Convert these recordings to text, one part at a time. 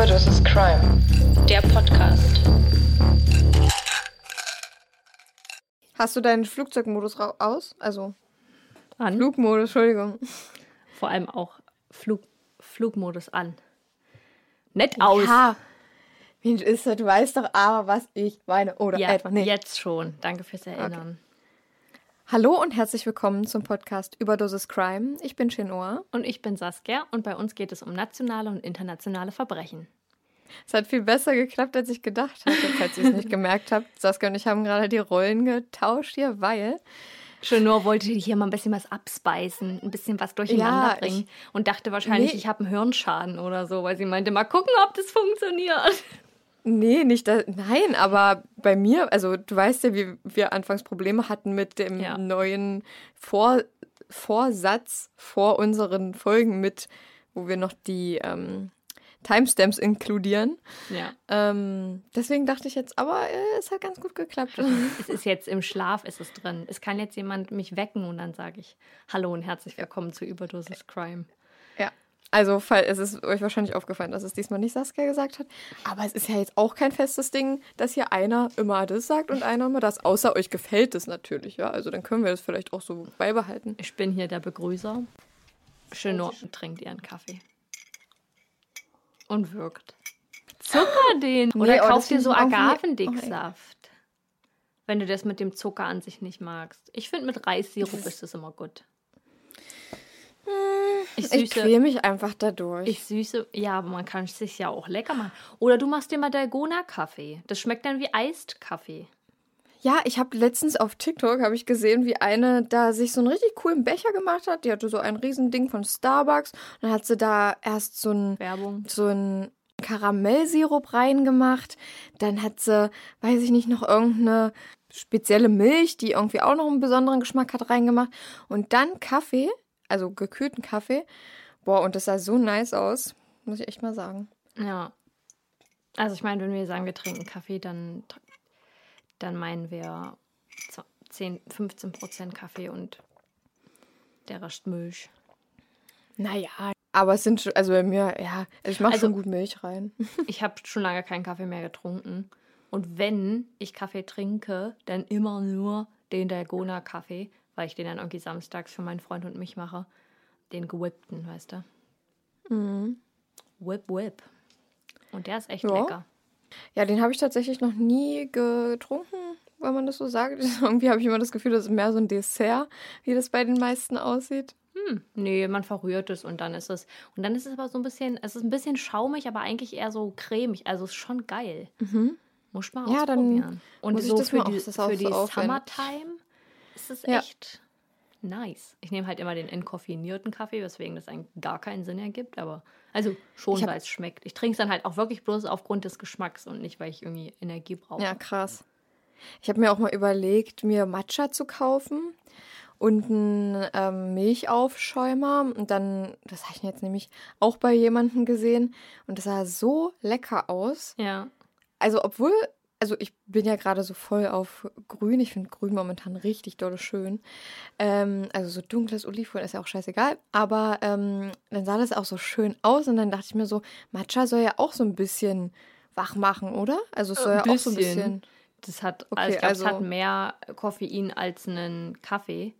Überdosis Crime. Der Podcast. Hast du deinen Flugzeugmodus aus? Also An. Flugmodus, Entschuldigung. Vor allem auch Flug, Flugmodus an. Nett aus. Ja. Mensch, ist das, du weißt doch aber, was ich meine. Oder Ja, etwa nicht. jetzt schon. Danke fürs Erinnern. Hallo und herzlich willkommen zum Podcast Überdosis Crime. Ich bin Chenoa. Und ich bin Saskia und bei uns geht es um nationale und internationale Verbrechen. Es hat viel besser geklappt, als ich gedacht hatte, falls ihr es nicht gemerkt habt. Saskia und ich haben gerade die Rollen getauscht hier, weil Chenor wollte hier mal ein bisschen was abspeisen, ein bisschen was durcheinander Ja, bringen ich- und dachte wahrscheinlich, Nee. ich habe einen Hirnschaden oder so, weil sie meinte, mal gucken, ob das funktioniert. Nee, nicht da, nein, aber bei mir, also du weißt ja, wie wir anfangs Probleme hatten mit dem Ja. neuen Vor, Vorsatz vor unseren Folgen mit, wo wir noch die ähm, Timestamps inkludieren. Ja. Ähm, deswegen dachte ich jetzt, aber äh, es hat ganz gut geklappt. Es ist jetzt im Schlaf, ist es drin. Es kann jetzt jemand mich wecken und dann sage ich Hallo und herzlich willkommen zu Überdosis Crime. Also, es ist euch wahrscheinlich aufgefallen, dass es diesmal nicht Saskia gesagt hat. Aber es ist ja jetzt auch kein festes Ding, dass hier einer immer das sagt und einer immer das. Außer euch gefällt es natürlich, ja. Also dann können wir das vielleicht auch so beibehalten. Ich bin hier der Begrüßer. Chenor trinkt ihren Kaffee. Und wirkt. Zucker den. Oder Nee, oh, das kauf dir so ich irgendwie- Agavendicksaft. Wenn du das mit dem Zucker an sich nicht magst. Ich finde, mit Reissirup ist das immer gut. Ich Ich süße, quäle mich einfach dadurch. ich süße, ja, aber man kann es sich ja auch lecker machen. Oder du machst dir mal Dalgona-Kaffee. Das schmeckt dann wie Eist-Kaffee. Ja, ich habe letztens auf TikTok habe ich gesehen, wie eine da sich so einen richtig coolen Becher gemacht hat. Die hatte so ein Riesending von Starbucks. Und dann hat sie da erst so ein Werbung. so ein Karamellsirup reingemacht. Dann hat sie, weiß ich nicht, noch irgendeine spezielle Milch, die irgendwie auch noch einen besonderen Geschmack hat, reingemacht. Und dann Kaffee, also gekühlten Kaffee. Boah, und das sah so nice aus, muss ich echt mal sagen. Ja. Also ich meine, wenn wir sagen, wir trinken Kaffee, dann, dann meinen wir 10, 15 Prozent Kaffee und der Rest Milch. Naja, aber es sind schon, also bei mir, ja, also ich mache Also- schon gut Milch rein. Ich habe schon lange keinen Kaffee mehr getrunken. Und wenn ich Kaffee trinke, dann immer nur den Dalgona-Kaffee, weil ich den dann irgendwie samstags für meinen Freund und mich mache. Den gewhippten, weißt du? Whip, whip. Und der ist echt Ja. lecker. Ja, den habe ich tatsächlich noch nie getrunken, wenn man das so sagt. Irgendwie habe ich immer das Gefühl, das ist mehr so ein Dessert, wie das bei den meisten aussieht. Hm, nee, man verrührt es und dann ist es. Und dann ist es aber so ein bisschen, es ist ein bisschen schaumig, aber eigentlich eher so cremig. Also ist schon geil. Muss man Mhm. Ja, dann ausprobieren. und muss ich so das für mal die, das für so die aufwenden. Summertime ist es Ja. echt nice. Ich nehme halt immer den entkoffinierten Kaffee, weswegen das eigentlich gar keinen Sinn ergibt, aber also schon, weil es schmeckt. Ich trinke es dann halt auch wirklich bloß aufgrund des Geschmacks und nicht, weil ich irgendwie Energie brauche. Ja, krass. Ich habe mir auch mal überlegt, mir Matcha zu kaufen und einen ähm, Milchaufschäumer. Und dann, das habe ich jetzt nämlich auch bei jemandem gesehen. Und das sah so lecker aus. ja. Also, obwohl, also ich bin ja gerade so voll auf Grün. Ich finde Grün momentan richtig dolle schön. Ähm, also so dunkles Olivgrün ist ja auch scheißegal. Aber ähm, dann sah das auch so schön aus. Und dann dachte ich mir so, Matcha soll ja auch so ein bisschen wach machen, oder? Also es soll ja auch so ein bisschen. Das hat, Okay, also ich glaube, also- es hat mehr Koffein als einen Kaffee.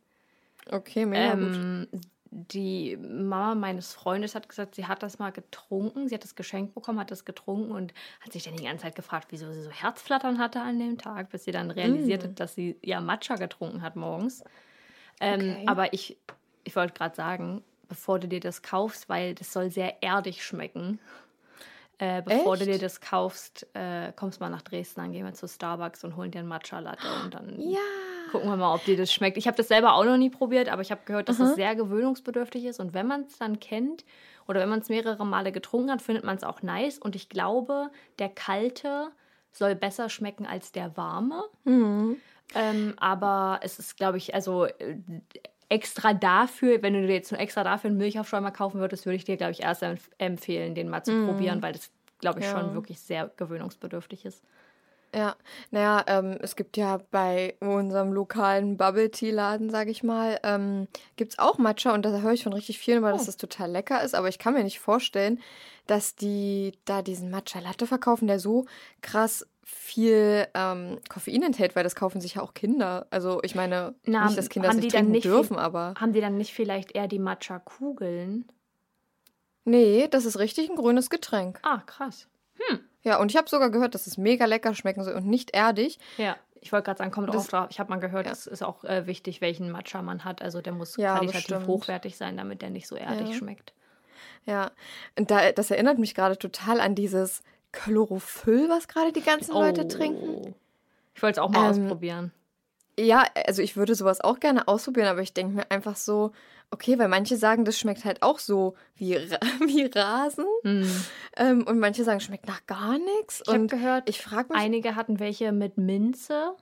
Okay, mega gut. Die Mama meines Freundes hat gesagt, sie hat das mal getrunken. Sie hat das geschenkt bekommen, hat das getrunken und hat sich dann die ganze Zeit gefragt, wieso sie so Herzflattern hatte an dem Tag, bis sie dann realisiert Mm. hat, dass sie ja Matcha getrunken hat morgens. Ähm, Okay. Aber ich, ich wollte gerade sagen, bevor du dir das kaufst, weil das soll sehr erdig schmecken, Äh, bevor du Echt? dir das kaufst, äh, kommst mal nach Dresden, dann gehen wir zu Starbucks und holen dir einen Matcha-Latte und dann Ja. Gucken wir mal, ob dir das schmeckt. Ich habe das selber auch noch nie probiert, aber ich habe gehört, dass es sehr gewöhnungsbedürftig ist und wenn man es dann kennt oder wenn man es mehrere Male getrunken hat, findet man es auch nice und ich glaube, der kalte soll besser schmecken als der warme. Ähm, aber es ist, glaube ich, also äh, extra dafür, wenn du dir jetzt nur extra dafür einen Milchaufschäumer kaufen würdest, würde ich dir, glaube ich, erst empf empfehlen, den mal zu probieren, weil das, glaube ich, Ja. schon wirklich sehr gewöhnungsbedürftig ist. Ja, naja, ähm, es gibt ja bei unserem lokalen Bubble Tea Laden, sage ich mal, ähm, gibt es auch Matcha und da höre ich von richtig vielen, weil Oh. das das total lecker ist. Aber ich kann mir nicht vorstellen, dass die da diesen Matcha Latte verkaufen, der so krass viel ähm, Koffein enthält, weil das kaufen sich ja auch Kinder. Also ich meine, Na, nicht, dass Kinder haben es nicht trinken nicht dürfen, aber Haben die dann nicht vielleicht eher die Matcha-Kugeln? nee, das ist richtig ein grünes Getränk. Ah, krass. Ja, und ich habe sogar gehört, dass es mega lecker schmecken soll und nicht erdig. Ja, ich wollte gerade sagen, kommt Das- auch drauf. Ich habe mal gehört, Ja. es ist auch äh, wichtig, welchen Matcha man hat. Also der muss Ja, qualitativ hochwertig sein, damit der nicht so erdig Ja. schmeckt. Ja, und da, das erinnert mich gerade total an dieses Chlorophyll, was gerade die ganzen Leute trinken. Ich wollte es auch mal Ähm, ausprobieren. Ja, also ich würde sowas auch gerne ausprobieren, aber ich denke mir einfach so, okay, weil manche sagen, das schmeckt halt auch so wie, wie Rasen. Hm. Ähm, und manche sagen, schmeckt nach gar nichts. Ich habe gehört, ich frage mich, einige hatten welche mit Minze.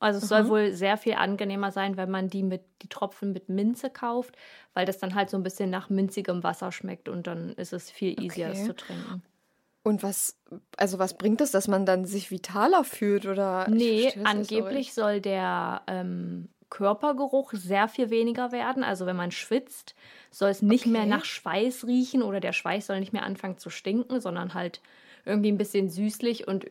Also es soll wohl sehr viel angenehmer sein, wenn man die mit die Tropfen mit Minze kauft, weil das dann halt so ein bisschen nach minzigem Wasser schmeckt und dann ist es viel easier, es Okay. zu trinken. und was, also was bringt es, dass man dann sich vitaler fühlt oder? Nee, angeblich soll der ähm, Körpergeruch sehr viel weniger werden. Also wenn man schwitzt, soll es nicht mehr Okay. nach Schweiß riechen oder der Schweiß soll nicht mehr anfangen zu stinken, sondern halt irgendwie ein bisschen süßlich und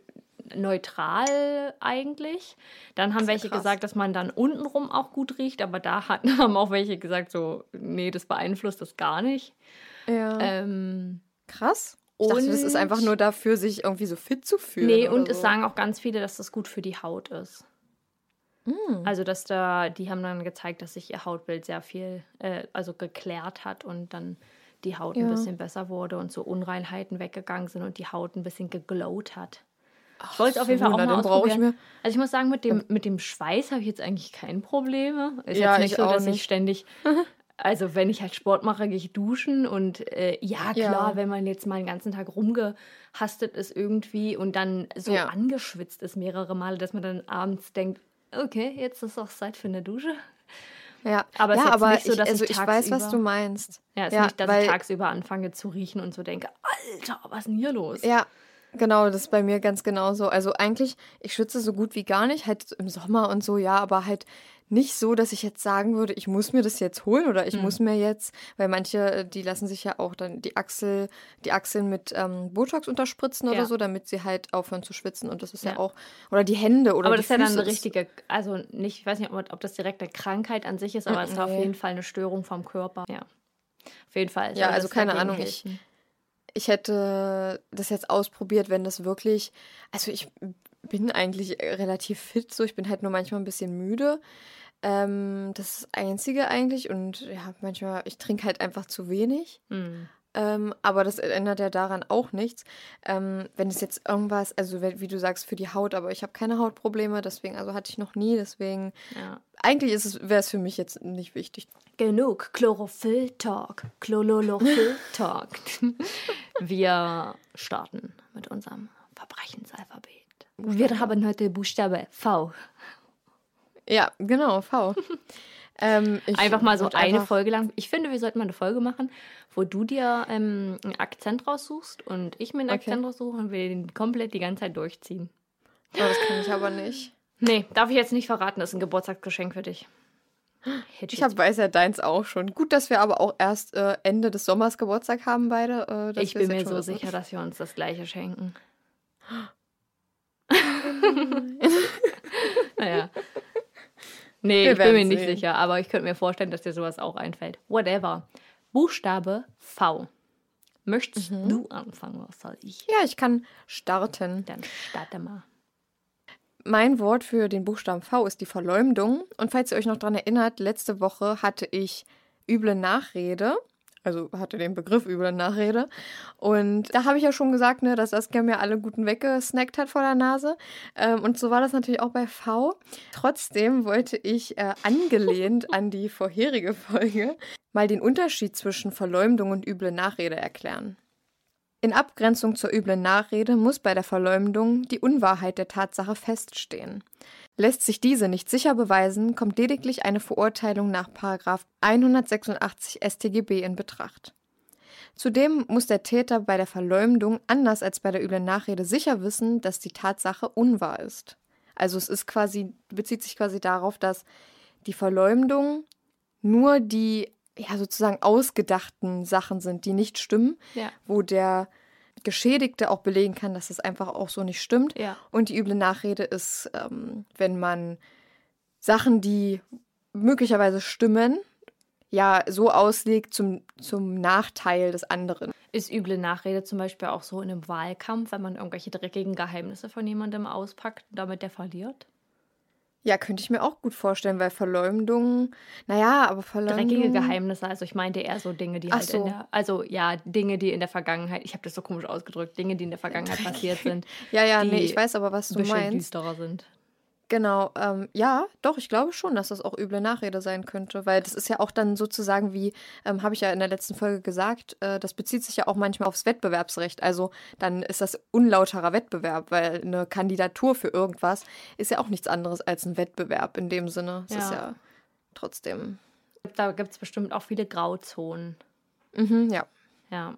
neutral eigentlich. Dann haben welche krass. gesagt, dass man dann untenrum auch gut riecht, aber da hatten, haben auch welche gesagt, so, nee, das beeinflusst das gar nicht. Ja. Ähm, Krass. Ich dachte, das ist einfach nur dafür, sich irgendwie so fit zu fühlen. Nee, und es so. sagen auch ganz viele, dass das gut für die Haut ist. Hm. Also, dass da, die haben dann gezeigt, dass sich ihr Hautbild sehr viel, äh, also geklärt hat und dann die Haut ein Ja. bisschen besser wurde und so Unreinheiten weggegangen sind und die Haut ein bisschen geglowt hat. Ich wollte es auf jeden so, Fall auch na, mal ich ausprobieren. mir. Also ich muss sagen, mit dem, mit dem Schweiß habe ich jetzt eigentlich kein Probleme. Ist Ja, jetzt nicht ich so, dass ich nicht. ständig, also wenn ich halt Sport mache, gehe ich duschen und äh, ja, Ja. klar, wenn man jetzt mal den ganzen Tag rumgehastet ist irgendwie und dann so Ja. angeschwitzt ist mehrere Male, dass man dann abends denkt, okay, jetzt ist auch Zeit für eine Dusche. Ja, Aber ja, aber nicht so, ich, dass also ich ich weiß, was du meinst. Ja, es ist Ja, nicht, dass weil- ich tagsüber anfange zu riechen und so denke, Alter, was ist denn hier los? Ja, genau, das ist bei mir ganz genauso. Also eigentlich, ich schwitze so gut wie gar nicht, halt im Sommer und so, ja, aber halt nicht so, dass ich jetzt sagen würde, ich muss mir das jetzt holen oder ich Hm. muss mir jetzt, weil manche, äh, die lassen sich ja auch dann die Achsel, die Achseln mit ähm, Botox unterspritzen oder Ja. so, damit sie halt aufhören zu schwitzen und das ist ja, Ja. auch, oder die Hände oder aber das ist ja dann eine richtige, also nicht, ich weiß nicht, ob ob das direkt eine Krankheit an sich ist, aber es ist auf jeden Fall eine Störung vom Körper. Ja. Auf jeden Fall. Ja, also keine Ahnung, ich- ich hätte das jetzt ausprobiert, wenn das wirklich, also ich bin eigentlich relativ fit, so ich bin halt nur manchmal ein bisschen müde. Ähm, das ist das Einzige eigentlich und ja, manchmal, ich trinke halt einfach zu wenig. Hm. Ähm, aber das ändert ja daran auch nichts. Ähm, wenn es jetzt irgendwas, also wenn- wie du sagst, für die Haut, aber ich habe keine Hautprobleme, deswegen, also hatte ich noch nie, deswegen, Ja. eigentlich ist es, wäre es für mich jetzt nicht wichtig. Genug Chlorophyll-Talk. Chlorophyll-Talk. Wir starten mit unserem Verbrechensalphabet. Wir haben heute Buchstabe V. Ja, genau, V. ähm, Einfach mal so eine Folge lang. Ich finde, wir sollten mal eine Folge machen, wo du dir ähm, einen Akzent raussuchst und ich mir einen Okay. Akzent raussuche und wir den komplett die ganze Zeit durchziehen. Oh, das kann ich aber nicht. Nee, darf ich jetzt nicht verraten, das ist ein Geburtstagsgeschenk für dich. Hätte Ich hab, weiß ja deins auch schon. Gut, dass wir aber auch erst äh, Ende des Sommers Geburtstag haben, beide. Äh, ich bin mir so wissen. sicher, dass wir uns das gleiche schenken. naja. Nee, Wir ich bin mir werden nicht sehen. sicher, aber ich könnte mir vorstellen, dass dir sowas auch einfällt. Whatever. Buchstabe V. Möchtest Mhm. du anfangen? Was soll ich? Ja, ich kann starten. Dann starte mal. Mein Wort für den Buchstaben V ist die Verleumdung. Und falls ihr euch noch daran erinnert, letzte Woche hatte ich üble Nachrede. Also hatte den Begriff üble Nachrede. Und da habe ich ja schon gesagt, ne, dass Saskia mir alle guten weggesnackt hat vor der Nase. Ähm, und so war das natürlich auch bei V. Trotzdem wollte ich, äh, angelehnt an die vorherige Folge, mal den Unterschied zwischen Verleumdung und üble Nachrede erklären. In Abgrenzung zur üblen Nachrede muss bei der Verleumdung die Unwahrheit der Tatsache feststehen. Lässt sich diese nicht sicher beweisen, kommt lediglich eine Verurteilung nach 186 StGB in Betracht. Zudem muss der Täter bei der Verleumdung anders als bei der üblen Nachrede sicher wissen, dass die Tatsache unwahr ist. Also es ist quasi, bezieht sich quasi darauf, dass die Verleumdung nur die ja sozusagen ausgedachten Sachen sind, die nicht stimmen, Ja. wo der Geschädigte auch belegen kann, dass es einfach auch so nicht stimmt. Ja. Und die üble Nachrede ist, ähm, wenn man Sachen, die möglicherweise stimmen, ja so auslegt zum, zum Nachteil des anderen. Ist üble Nachrede zum Beispiel auch so in einem Wahlkampf, wenn man irgendwelche dreckigen Geheimnisse von jemandem auspackt, damit der verliert? Ja, könnte ich mir auch gut vorstellen, weil Verleumdung, naja, aber Verleumdung. Dreckige Geheimnisse, also ich meinte eher so Dinge, die Ach halt so. in der, also ja, Dinge, die in der Vergangenheit, ich habe das so komisch ausgedrückt, Dinge, die in der Vergangenheit passiert sind, Ja, ja, nee, ich weiß aber, was du meinst. düsterer sind. Genau, ähm, ja, doch, ich glaube schon, dass das auch üble Nachrede sein könnte, weil das ist ja auch dann sozusagen wie, ähm, habe ich ja in der letzten Folge gesagt, äh, das bezieht sich ja auch manchmal aufs Wettbewerbsrecht. Also dann ist das unlauterer Wettbewerb, weil eine Kandidatur für irgendwas ist ja auch nichts anderes als ein Wettbewerb in dem Sinne. Es ist Ja. ja trotzdem, Da gibt es bestimmt auch viele Grauzonen. mhm, ja. Ja,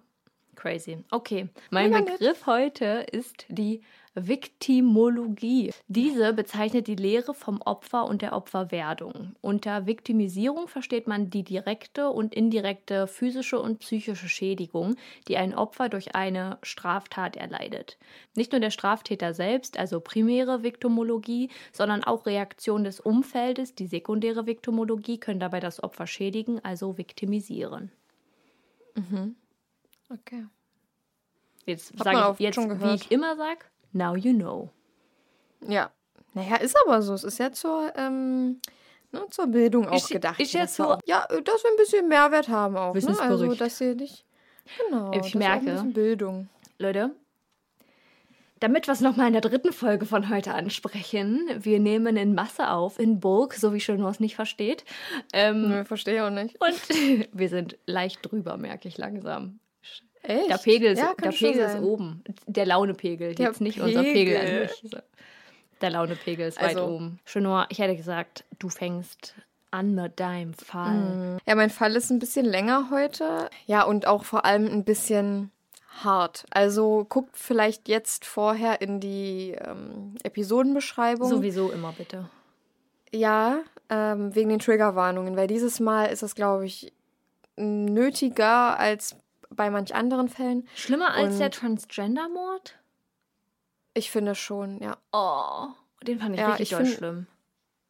crazy. Okay, mein Mega nett. Begriff heute ist die Viktimologie. Diese bezeichnet die Lehre vom Opfer und der Opferwerdung. Unter Viktimisierung versteht man die direkte und indirekte physische und psychische Schädigung, die ein Opfer durch eine Straftat erleidet. Nicht nur der Straftäter selbst, also primäre Viktimologie, sondern auch Reaktionen des Umfeldes, die sekundäre Viktimologie, können dabei das Opfer schädigen, also viktimisieren. Okay. Jetzt sage man ich auch jetzt, schon wie ich immer sag, now you know. Ja. Naja, ist aber so. Es ist ja zur, ähm, ne, zur Bildung auch gedacht. ist ja dass wir so- ja, äh, dass wir ein bisschen Mehrwert haben auch. Ne? Also, dass ihr nicht. Genau. Ich merke. Bildung. Leute, damit wir es nochmal in der dritten Folge von heute ansprechen, wir nehmen in Masse auf, in Bulk, so wie Schönhaus nicht versteht. Ähm, Nö, verstehe auch nicht. Und wir sind leicht drüber, merke ich langsam. Echt? Der Pegel, ist, Ja, der Pegel ist oben. Der Launepegel, Der jetzt nicht unser Pegel an Pegel. sich. Der Launepegel ist weit Also- oben. Schönor, ich hätte gesagt, du fängst an mit deinem Fall. Ja, mein Fall ist ein bisschen länger heute. Ja, und auch vor allem ein bisschen hart. Also guckt vielleicht jetzt vorher in die ähm, Episodenbeschreibung. Sowieso immer bitte. Ja, ähm, wegen den Triggerwarnungen, weil dieses Mal ist es, glaube ich, nötiger als bei manch anderen Fällen. Schlimmer als Und- der Transgender-Mord? Ich finde schon, ja. Oh, den fand ich Ja, richtig ich find- schlimm.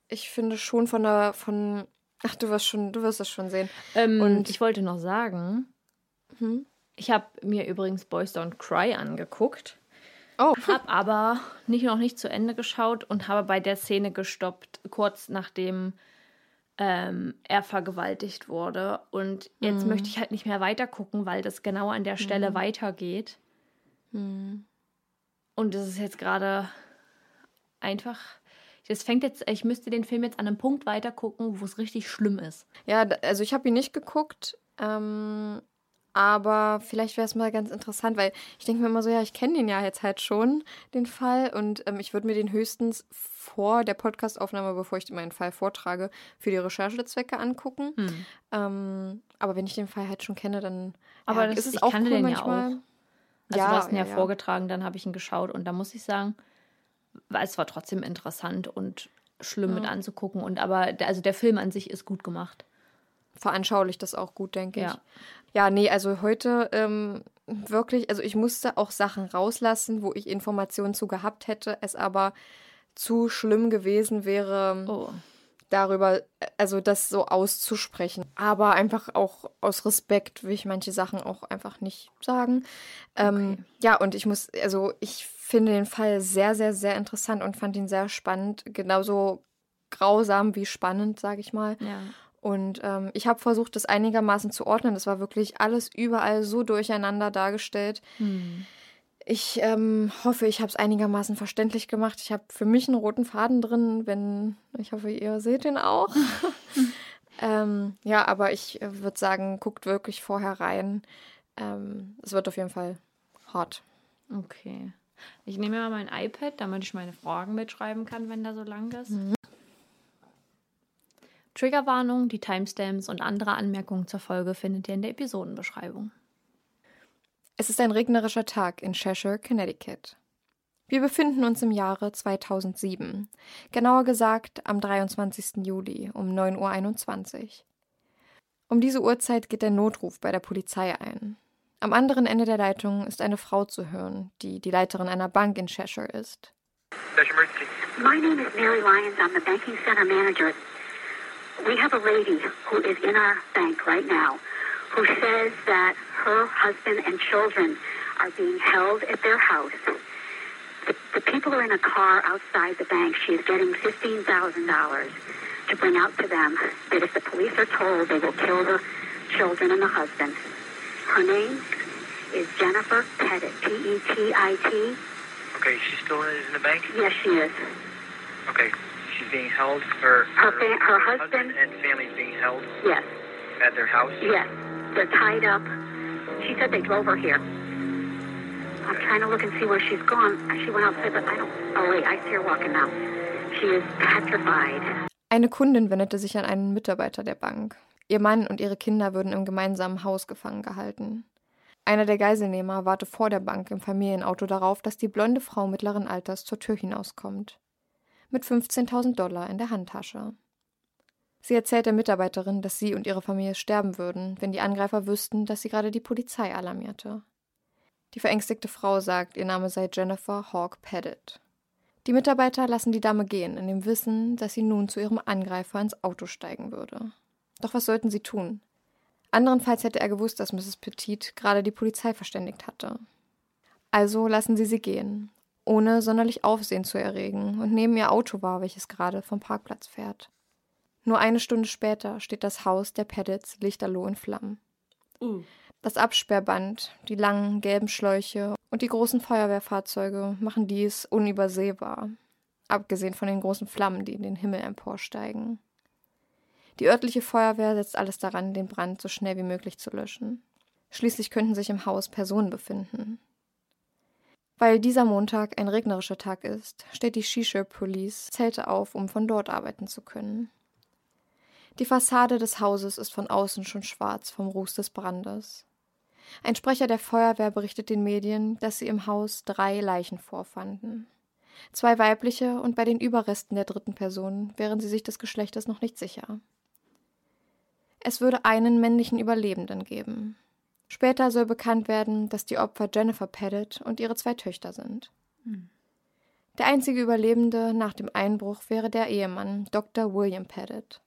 Ich finde schon von der, von, ach, du wirst schon, du wirst es schon sehen. Ähm, Und- und ich wollte noch sagen, Hm? ich habe mir übrigens Boys Don't Cry angeguckt, Oh, habe aber nicht noch nicht zu Ende geschaut und habe bei der Szene gestoppt, kurz nachdem ähm, er vergewaltigt wurde. Und jetzt möchte ich halt nicht mehr weiter gucken, weil das genau an der Stelle weitergeht. Und das ist jetzt gerade einfach. Das fängt jetzt, ich müsste den Film jetzt an einem Punkt weiter gucken, wo es richtig schlimm ist. Ja, also ich habe ihn nicht geguckt, ähm, aber vielleicht wäre es mal ganz interessant, weil ich denke mir immer so, ja, ich kenne den ja jetzt halt schon, den Fall, und ähm, ich würde mir den höchstens vor der Podcastaufnahme, bevor ich meinen Fall vortrage, für die Recherchezwecke angucken. Hm. Ähm, aber wenn ich den Fall halt schon kenne, dann Aber ja, das- ist es auch cool den ja manchmal. auch. Also Ja, du hast ihn ja, ja, ja. vorgetragen, dann habe ich ihn geschaut und da muss ich sagen, es war trotzdem interessant und schlimm mit anzugucken. Und aber also der Film an sich ist gut gemacht. Veranschaulicht das auch gut, denke ich. Ja. Ja, nee, also heute ähm, wirklich, also ich musste auch Sachen rauslassen, wo ich Informationen zu gehabt hätte, es aber zu schlimm gewesen wäre, Oh. darüber, also das so auszusprechen. Aber einfach auch aus Respekt will ich manche Sachen auch einfach nicht sagen. Ähm, ja, und ich muss, also ich finde den Fall sehr, sehr, sehr interessant und fand ihn sehr spannend. Genauso grausam wie spannend, sage ich mal. Ja. Und ähm, ich habe versucht, das einigermaßen zu ordnen. Das war wirklich alles überall so durcheinander dargestellt. Hm. Ich ähm, hoffe, ich habe es einigermaßen verständlich gemacht. Ich habe für mich einen roten Faden drin, wenn ich hoffe, ihr seht ihn auch. ähm, ja, aber ich äh, würde sagen, guckt wirklich vorher rein. Ähm, es wird auf jeden Fall hart. Okay. Ich nehme mal mein iPad, damit ich meine Fragen mitschreiben kann, wenn der so lang ist. Mhm. Triggerwarnung, die Timestamps und andere Anmerkungen zur Folge findet ihr in der Episodenbeschreibung. Es ist ein regnerischer Tag in Cheshire, Connecticut. Wir befinden uns im Jahre 2007, genauer gesagt am 23. Juli um 9.21 Uhr. Um diese Uhrzeit geht der Notruf bei der Polizei ein. Am anderen Ende der Leitung ist eine Frau zu hören, die die Leiterin einer Bank in Cheshire ist. My name is Mary Lyons. I'm the banking center manager. We have a lady who is in our bank right now who says that her husband and children are being held at their house. The, the people are in a car outside the bank. She is getting $15,000 to bring out to them that if the police are told, they will kill the children and the husband. Her name is Jennifer Pettit, P E T I T. Okay, she's still in, in the bank? Yes, she is. Okay. She's being held, or Her fa- her husband- and family is being held Yes, at their house? yes. They're tied up. She said they drove her here. I'm trying to look and see where she's gone. She went outside, but I don't. Oh wait, I see her walking now. She is petrified. Eine Kundin wendete sich an einen Mitarbeiter der Bank. Ihr Mann und ihre Kinder würden im gemeinsamen Haus gefangen gehalten. Einer der Geiselnehmer warte vor der Bank im Familienauto darauf, dass die blonde Frau mittleren Alters zur Tür hinauskommt. Mit 15.000 Dollar in der Handtasche. Sie erzählt der Mitarbeiterin, dass sie und ihre Familie sterben würden, wenn die Angreifer wüssten, dass sie gerade die Polizei alarmierte. Die verängstigte Frau sagt, ihr Name sei Jennifer Hawk Pettit. Die Mitarbeiter lassen die Dame gehen, in dem Wissen, dass sie nun zu ihrem Angreifer ins Auto steigen würde. Doch was sollten sie tun? Anderenfalls hätte er gewusst, dass Mrs. Petit gerade die Polizei verständigt hatte. Also lassen sie sie gehen, ohne sonderlich Aufsehen zu erregen, und nehmen ihr Auto wahr, welches gerade vom Parkplatz fährt. Nur eine Stunde später steht das Haus der Pettits lichterloh in Flammen. Das Absperrband, die langen gelben Schläuche und die großen Feuerwehrfahrzeuge machen dies unübersehbar, abgesehen von den großen Flammen, die in den Himmel emporsteigen. Die örtliche Feuerwehr setzt alles daran, den Brand so schnell wie möglich zu löschen. Schließlich könnten sich im Haus Personen befinden. Weil dieser Montag ein regnerischer Tag ist, stellt die Shishir Police Zelte auf, um von dort arbeiten zu können. Die Fassade des Hauses ist von außen schon schwarz vom Ruß des Brandes. Ein Sprecher der Feuerwehr berichtet den Medien, dass sie im Haus drei Leichen vorfanden. Zwei weibliche und bei den Überresten der dritten Person wären sie sich des Geschlechtes noch nicht sicher. Es würde einen männlichen Überlebenden geben. Später soll bekannt werden, dass die Opfer Jennifer Pettit und ihre zwei Töchter sind. Der einzige Überlebende nach dem Einbruch wäre der Ehemann Dr. William Pettit.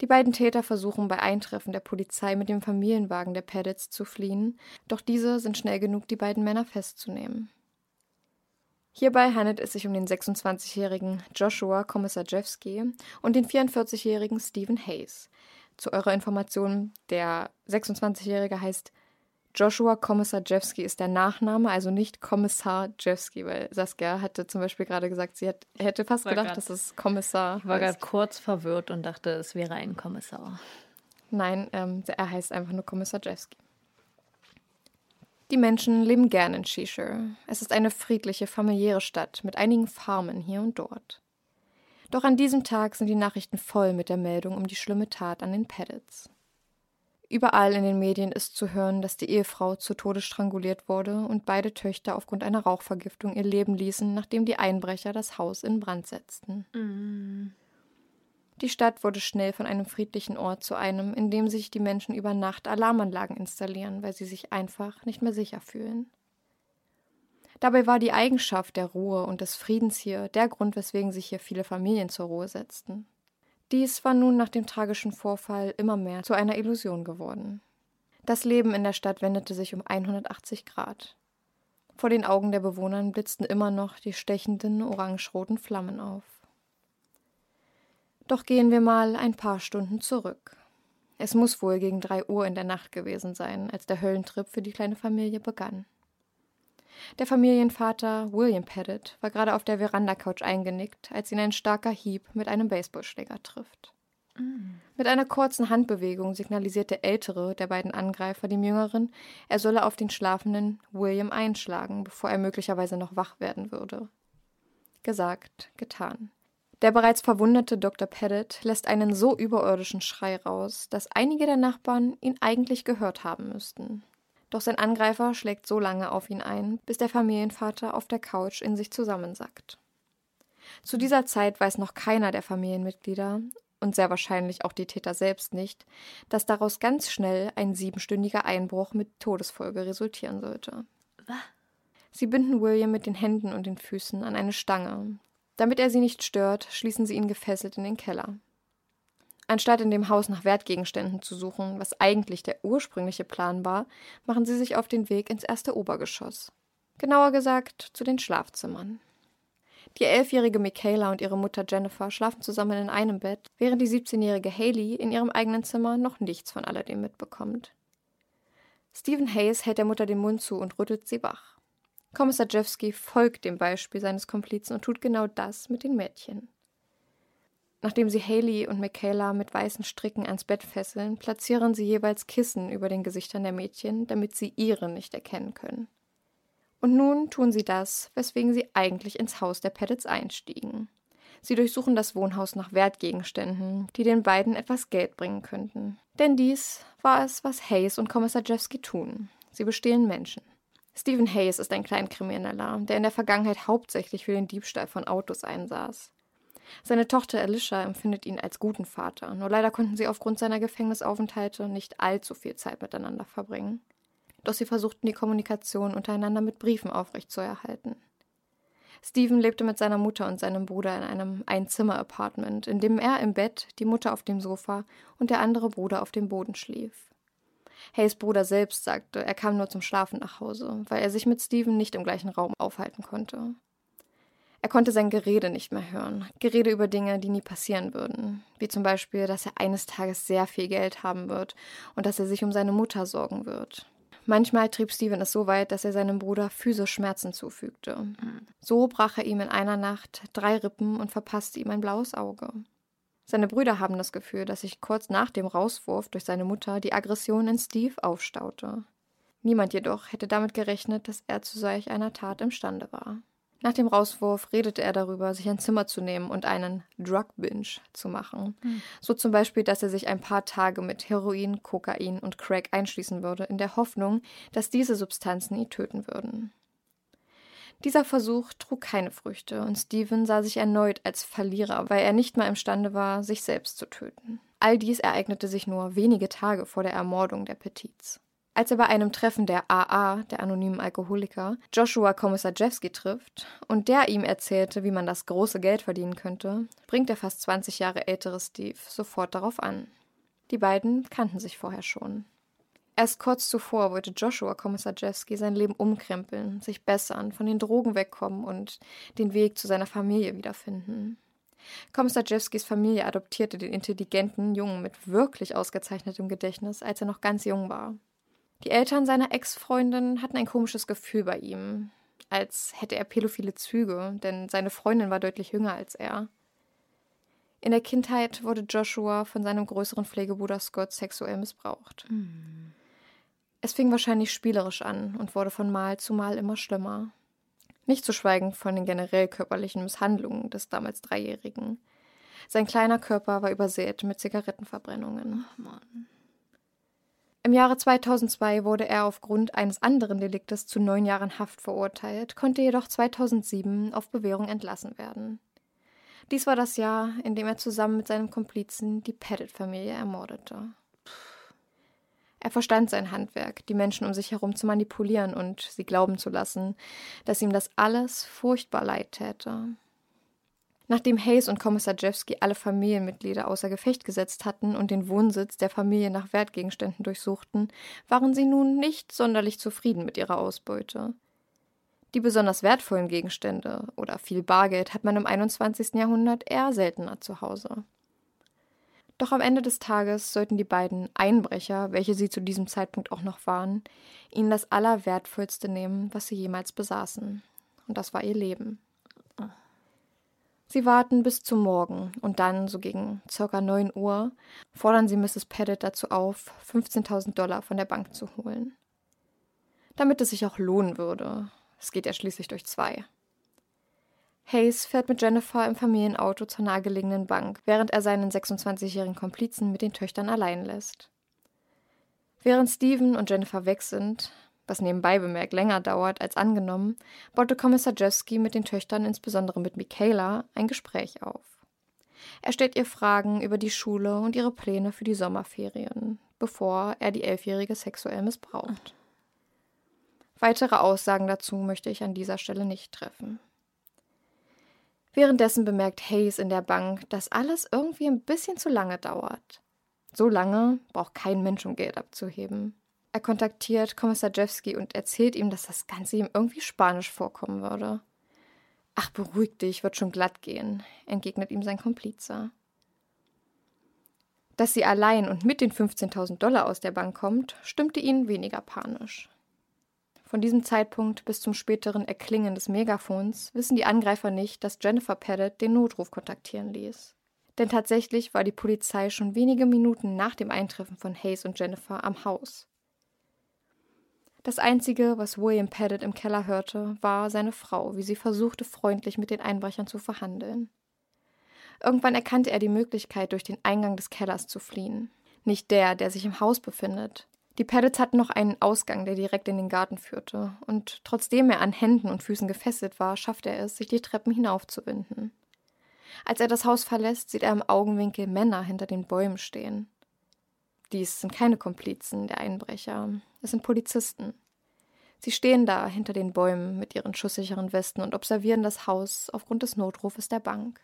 Die beiden Täter versuchen bei Eintreffen der Polizei mit dem Familienwagen der Pettits zu fliehen, doch diese sind schnell genug, die beiden Männer festzunehmen. Hierbei handelt es sich um den 26-jährigen Joshua Komisarjewski und den 44-jährigen Stephen Hayes. Zu eurer Information, der 26-jährige heißt Joshua Komisarjewski ist der Nachname, also nicht Kommissar Jewski, weil Saskia hatte zum Beispiel gerade gesagt, sie hat, hätte fast War gedacht, grad- dass es Kommissar Ich war gerade kurz verwirrt und dachte, es wäre ein Kommissar. Nein, ähm, er heißt einfach nur Kommissar Jewski. Die Menschen leben gern in Cheshire. Es ist eine friedliche, familiäre Stadt mit einigen Farmen hier und dort. Doch an diesem Tag sind die Nachrichten voll mit der Meldung um die schlimme Tat an den Pettits. Überall in den Medien ist zu hören, dass die Ehefrau zu Tode stranguliert wurde und beide Töchter aufgrund einer Rauchvergiftung ihr Leben ließen, nachdem die Einbrecher das Haus in Brand setzten. Die Stadt wurde schnell von einem friedlichen Ort zu einem, in dem sich die Menschen über Nacht Alarmanlagen installieren, weil sie sich einfach nicht mehr sicher fühlen. Dabei war die Eigenschaft der Ruhe und des Friedens hier der Grund, weswegen sich hier viele Familien zur Ruhe setzten. Dies war nun nach dem tragischen Vorfall immer mehr zu einer Illusion geworden. Das Leben in der Stadt wendete sich um 180 Grad. Vor den Augen der Bewohnern blitzten immer noch die stechenden orange-roten Flammen auf. Doch gehen wir mal ein paar Stunden zurück. Es muss wohl gegen drei Uhr in der Nacht gewesen sein, als der Höllentrip für die kleine Familie begann. Der Familienvater William Pettit war gerade auf der Verandacouch eingenickt, als ihn ein starker Hieb mit einem Baseballschläger trifft. Mit einer kurzen Handbewegung signalisiert der ältere der beiden Angreifer dem jüngeren, er solle auf den schlafenden William einschlagen, bevor er möglicherweise noch wach werden würde. Gesagt, getan. Der bereits verwundete Dr. Pettit lässt einen so überirdischen Schrei raus, dass einige der Nachbarn ihn eigentlich gehört haben müssten. Doch sein Angreifer schlägt so lange auf ihn ein, bis der Familienvater auf der Couch in sich zusammensackt. Zu dieser Zeit weiß noch keiner der Familienmitglieder und sehr wahrscheinlich auch die Täter selbst nicht, dass daraus ganz schnell ein siebenstündiger Einbruch mit Todesfolge resultieren sollte. Sie binden William mit den Händen und den Füßen an eine Stange. Damit er sie nicht stört, schließen sie ihn gefesselt in den Keller. Anstatt in dem Haus nach Wertgegenständen zu suchen, was eigentlich der ursprüngliche Plan war, machen sie sich auf den Weg ins erste Obergeschoss. Genauer gesagt zu den Schlafzimmern. Die elfjährige Michaela und ihre Mutter Jennifer schlafen zusammen in einem Bett, während die 17-jährige Haley in ihrem eigenen Zimmer noch nichts von alledem mitbekommt. Stephen Hayes hält der Mutter den Mund zu und rüttelt sie wach. Kommissar Jeffsky folgt dem Beispiel seines Komplizen und tut genau das mit den Mädchen. Nachdem sie Haley und Michaela mit weißen Stricken ans Bett fesseln, platzieren sie jeweils Kissen über den Gesichtern der Mädchen, damit sie ihre nicht erkennen können. Und nun tun sie das, weswegen sie eigentlich ins Haus der Pettits einstiegen. Sie durchsuchen das Wohnhaus nach Wertgegenständen, die den beiden etwas Geld bringen könnten. Denn dies war es, was Hayes und Kommissar Jeffsky tun. Sie bestehlen Menschen. Stephen Hayes ist ein Kleinkrimineller, der in der Vergangenheit hauptsächlich für den Diebstahl von Autos einsaß. Seine Tochter Alicia empfindet ihn als guten Vater, nur leider konnten sie aufgrund seiner Gefängnisaufenthalte nicht allzu viel Zeit miteinander verbringen. Doch sie versuchten die Kommunikation untereinander mit Briefen aufrechtzuerhalten. Stephen lebte mit seiner Mutter und seinem Bruder in einem Einzimmer-Apartment, in dem er im Bett, die Mutter auf dem Sofa und der andere Bruder auf dem Boden schlief. Hayes Bruder selbst sagte, er kam nur zum Schlafen nach Hause, weil er sich mit Stephen nicht im gleichen Raum aufhalten konnte. Er konnte sein Gerede nicht mehr hören. Gerede über Dinge, die nie passieren würden. Wie zum Beispiel, dass er eines Tages sehr viel Geld haben wird und dass er sich um seine Mutter sorgen wird. Manchmal trieb Steven es so weit, dass er seinem Bruder physisch Schmerzen zufügte. So brach er ihm in einer Nacht drei Rippen und verpasste ihm ein blaues Auge. Seine Brüder haben das Gefühl, dass sich kurz nach dem Rauswurf durch seine Mutter die Aggression in Steve aufstaute. Niemand jedoch hätte damit gerechnet, dass er zu solch einer Tat imstande war. Nach dem Rauswurf redete er darüber, sich ein Zimmer zu nehmen und einen Drug Binge zu machen. Mhm. So zum Beispiel, dass er sich ein paar Tage mit Heroin, Kokain und Crack einschließen würde, in der Hoffnung, dass diese Substanzen ihn töten würden. Dieser Versuch trug keine Früchte und Steven sah sich erneut als Verlierer, weil er nicht mal imstande war, sich selbst zu töten. All dies ereignete sich nur wenige Tage vor der Ermordung der Petits. Als er bei einem Treffen der AA, der anonymen Alkoholiker, Joshua Kommissar Jeffsky trifft und der ihm erzählte, wie man das große Geld verdienen könnte, bringt der fast 20 Jahre ältere Steve sofort darauf an. Die beiden kannten sich vorher schon. Erst kurz zuvor wollte Joshua Kommissar Jeffsky sein Leben umkrempeln, sich bessern, von den Drogen wegkommen und den Weg zu seiner Familie wiederfinden. Kommissar Jeffskys Familie adoptierte den intelligenten Jungen mit wirklich ausgezeichnetem Gedächtnis, als er noch ganz jung war. Die Eltern seiner Ex-Freundin hatten ein komisches Gefühl bei ihm, als hätte er pädophile Züge, denn seine Freundin war deutlich jünger als er. In der Kindheit wurde Joshua von seinem größeren Pflegebruder Scott sexuell missbraucht. Mhm. Es fing wahrscheinlich spielerisch an und wurde von Mal zu Mal immer schlimmer. Nicht zu schweigen von den generell körperlichen Misshandlungen des damals Dreijährigen. Sein kleiner Körper war übersät mit Zigarettenverbrennungen. Ach, Mann. Im Jahre 2002 wurde er aufgrund eines anderen Deliktes zu neun Jahren Haft verurteilt, konnte jedoch 2007 auf Bewährung entlassen werden. Dies war das Jahr, in dem er zusammen mit seinem Komplizen die Pettit-Familie ermordete. Er verstand sein Handwerk, die Menschen um sich herum zu manipulieren und sie glauben zu lassen, dass ihm das alles furchtbar leid täte. Nachdem Hayes und Kommissar Jeffsky alle Familienmitglieder außer Gefecht gesetzt hatten und den Wohnsitz der Familie nach Wertgegenständen durchsuchten, waren sie nun nicht sonderlich zufrieden mit ihrer Ausbeute. Die besonders wertvollen Gegenstände oder viel Bargeld hat man im 21. Jahrhundert eher seltener zu Hause. Doch am Ende des Tages sollten die beiden Einbrecher, welche sie zu diesem Zeitpunkt auch noch waren, ihnen das Allerwertvollste nehmen, was sie jemals besaßen. Und das war ihr Leben. Sie warten bis zum Morgen und dann, so gegen ca. 9 Uhr, fordern sie Mrs. Pettit dazu auf, 15.000 Dollar von der Bank zu holen. Damit es sich auch lohnen würde. Es geht ja schließlich durch zwei. Hayes fährt mit Jennifer im Familienauto zur nahegelegenen Bank, während er seinen 26-jährigen Komplizen mit den Töchtern allein lässt. Während Stephen und Jennifer weg sind, was nebenbei bemerkt länger dauert als angenommen, baute Kommissar Jeffsky mit den Töchtern, insbesondere mit Michaela, ein Gespräch auf. Er stellt ihr Fragen über die Schule und ihre Pläne für die Sommerferien, bevor er die Elfjährige sexuell missbraucht. Weitere Aussagen dazu möchte ich an dieser Stelle nicht treffen. Währenddessen bemerkt Hayes in der Bank, dass alles irgendwie ein bisschen zu lange dauert. So lange braucht kein Mensch, um Geld abzuheben. Er kontaktiert Kommissar Jeffsky und erzählt ihm, dass das Ganze ihm irgendwie spanisch vorkommen würde. Ach, beruhig dich, wird schon glatt gehen, entgegnet ihm sein Komplize. Dass sie allein und mit den 15.000 Dollar aus der Bank kommt, stimmte ihn weniger panisch. Von diesem Zeitpunkt bis zum späteren Erklingen des Megafons wissen die Angreifer nicht, dass Jennifer Pettit den Notruf kontaktieren ließ. Denn tatsächlich war die Polizei schon wenige Minuten nach dem Eintreffen von Hayes und Jennifer am Haus. Das Einzige, was William Pettit im Keller hörte, war seine Frau, wie sie versuchte, freundlich mit den Einbrechern zu verhandeln. Irgendwann erkannte er die Möglichkeit, durch den Eingang des Kellers zu fliehen. Nicht der, der sich im Haus befindet. Die Pettits hatten noch einen Ausgang, der direkt in den Garten führte, und trotzdem er an Händen und Füßen gefesselt war, schaffte er es, sich die Treppen hinaufzuwinden. Als er das Haus verlässt, sieht er im Augenwinkel Männer hinter den Bäumen stehen. Dies sind keine Komplizen der Einbrecher, es sind Polizisten. Sie stehen da hinter den Bäumen mit ihren schusssicheren Westen und observieren das Haus aufgrund des Notrufes der Bank.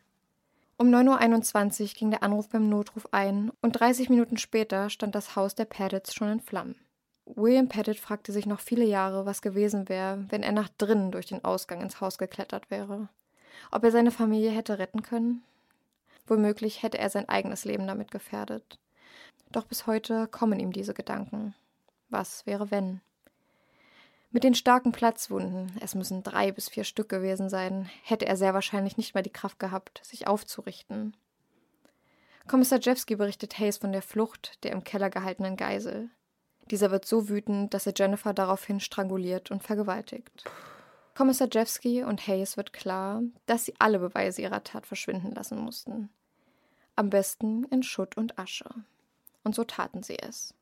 Um 9.21 Uhr ging der Anruf beim Notruf ein und 30 Minuten später stand das Haus der Paddits schon in Flammen. William Pettit fragte sich noch viele Jahre, was gewesen wäre, wenn er nach drinnen durch den Ausgang ins Haus geklettert wäre. Ob er seine Familie hätte retten können? Womöglich hätte er sein eigenes Leben damit gefährdet. Doch bis heute kommen ihm diese Gedanken. Was wäre wenn? Mit den starken Platzwunden, es müssen drei bis vier Stück gewesen sein, hätte er sehr wahrscheinlich nicht mehr die Kraft gehabt, sich aufzurichten. Kommissar Jeffsky berichtet Hayes von der Flucht der im Keller gehaltenen Geisel. Dieser wird so wütend, dass er Jennifer daraufhin stranguliert und vergewaltigt. Kommissar Jeffsky und Hayes wird klar, dass sie alle Beweise ihrer Tat verschwinden lassen mussten. Am besten in Schutt und Asche. Und so taten sie es.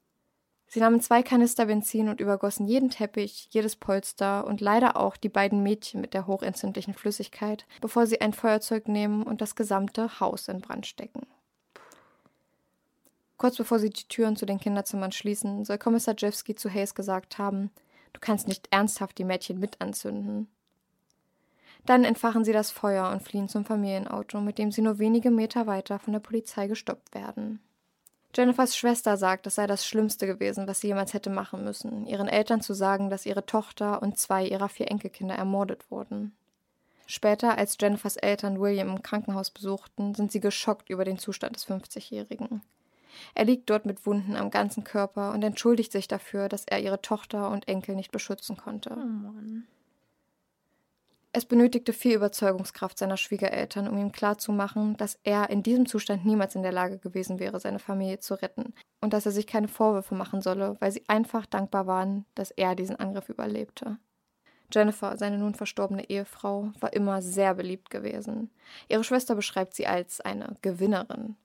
Sie nahmen zwei Kanister Benzin und übergossen jeden Teppich, jedes Polster und leider auch die beiden Mädchen mit der hochentzündlichen Flüssigkeit, bevor sie ein Feuerzeug nehmen und das gesamte Haus in Brand stecken. Kurz bevor sie die Türen zu den Kinderzimmern schließen, soll Kommissar Jeffsky zu Hayes gesagt haben, du kannst nicht ernsthaft die Mädchen mit anzünden. Dann entfachen sie das Feuer und fliehen zum Familienauto, mit dem sie nur wenige Meter weiter von der Polizei gestoppt werden. Jennifers Schwester sagt, es sei das Schlimmste gewesen, was sie jemals hätte machen müssen, ihren Eltern zu sagen, dass ihre Tochter und zwei ihrer vier Enkelkinder ermordet wurden. Später, als Jennifers Eltern William im Krankenhaus besuchten, sind sie geschockt über den Zustand des 50-Jährigen. Er liegt dort mit Wunden am ganzen Körper und entschuldigt sich dafür, dass er ihre Tochter und Enkel nicht beschützen konnte. Oh es benötigte viel Überzeugungskraft seiner Schwiegereltern, um ihm klarzumachen, dass er in diesem Zustand niemals in der Lage gewesen wäre, seine Familie zu retten und dass er sich keine Vorwürfe machen solle, weil sie einfach dankbar waren, dass er diesen Angriff überlebte. Jennifer, seine nun verstorbene Ehefrau, war immer sehr beliebt gewesen. Ihre Schwester beschreibt sie als eine Gewinnerin.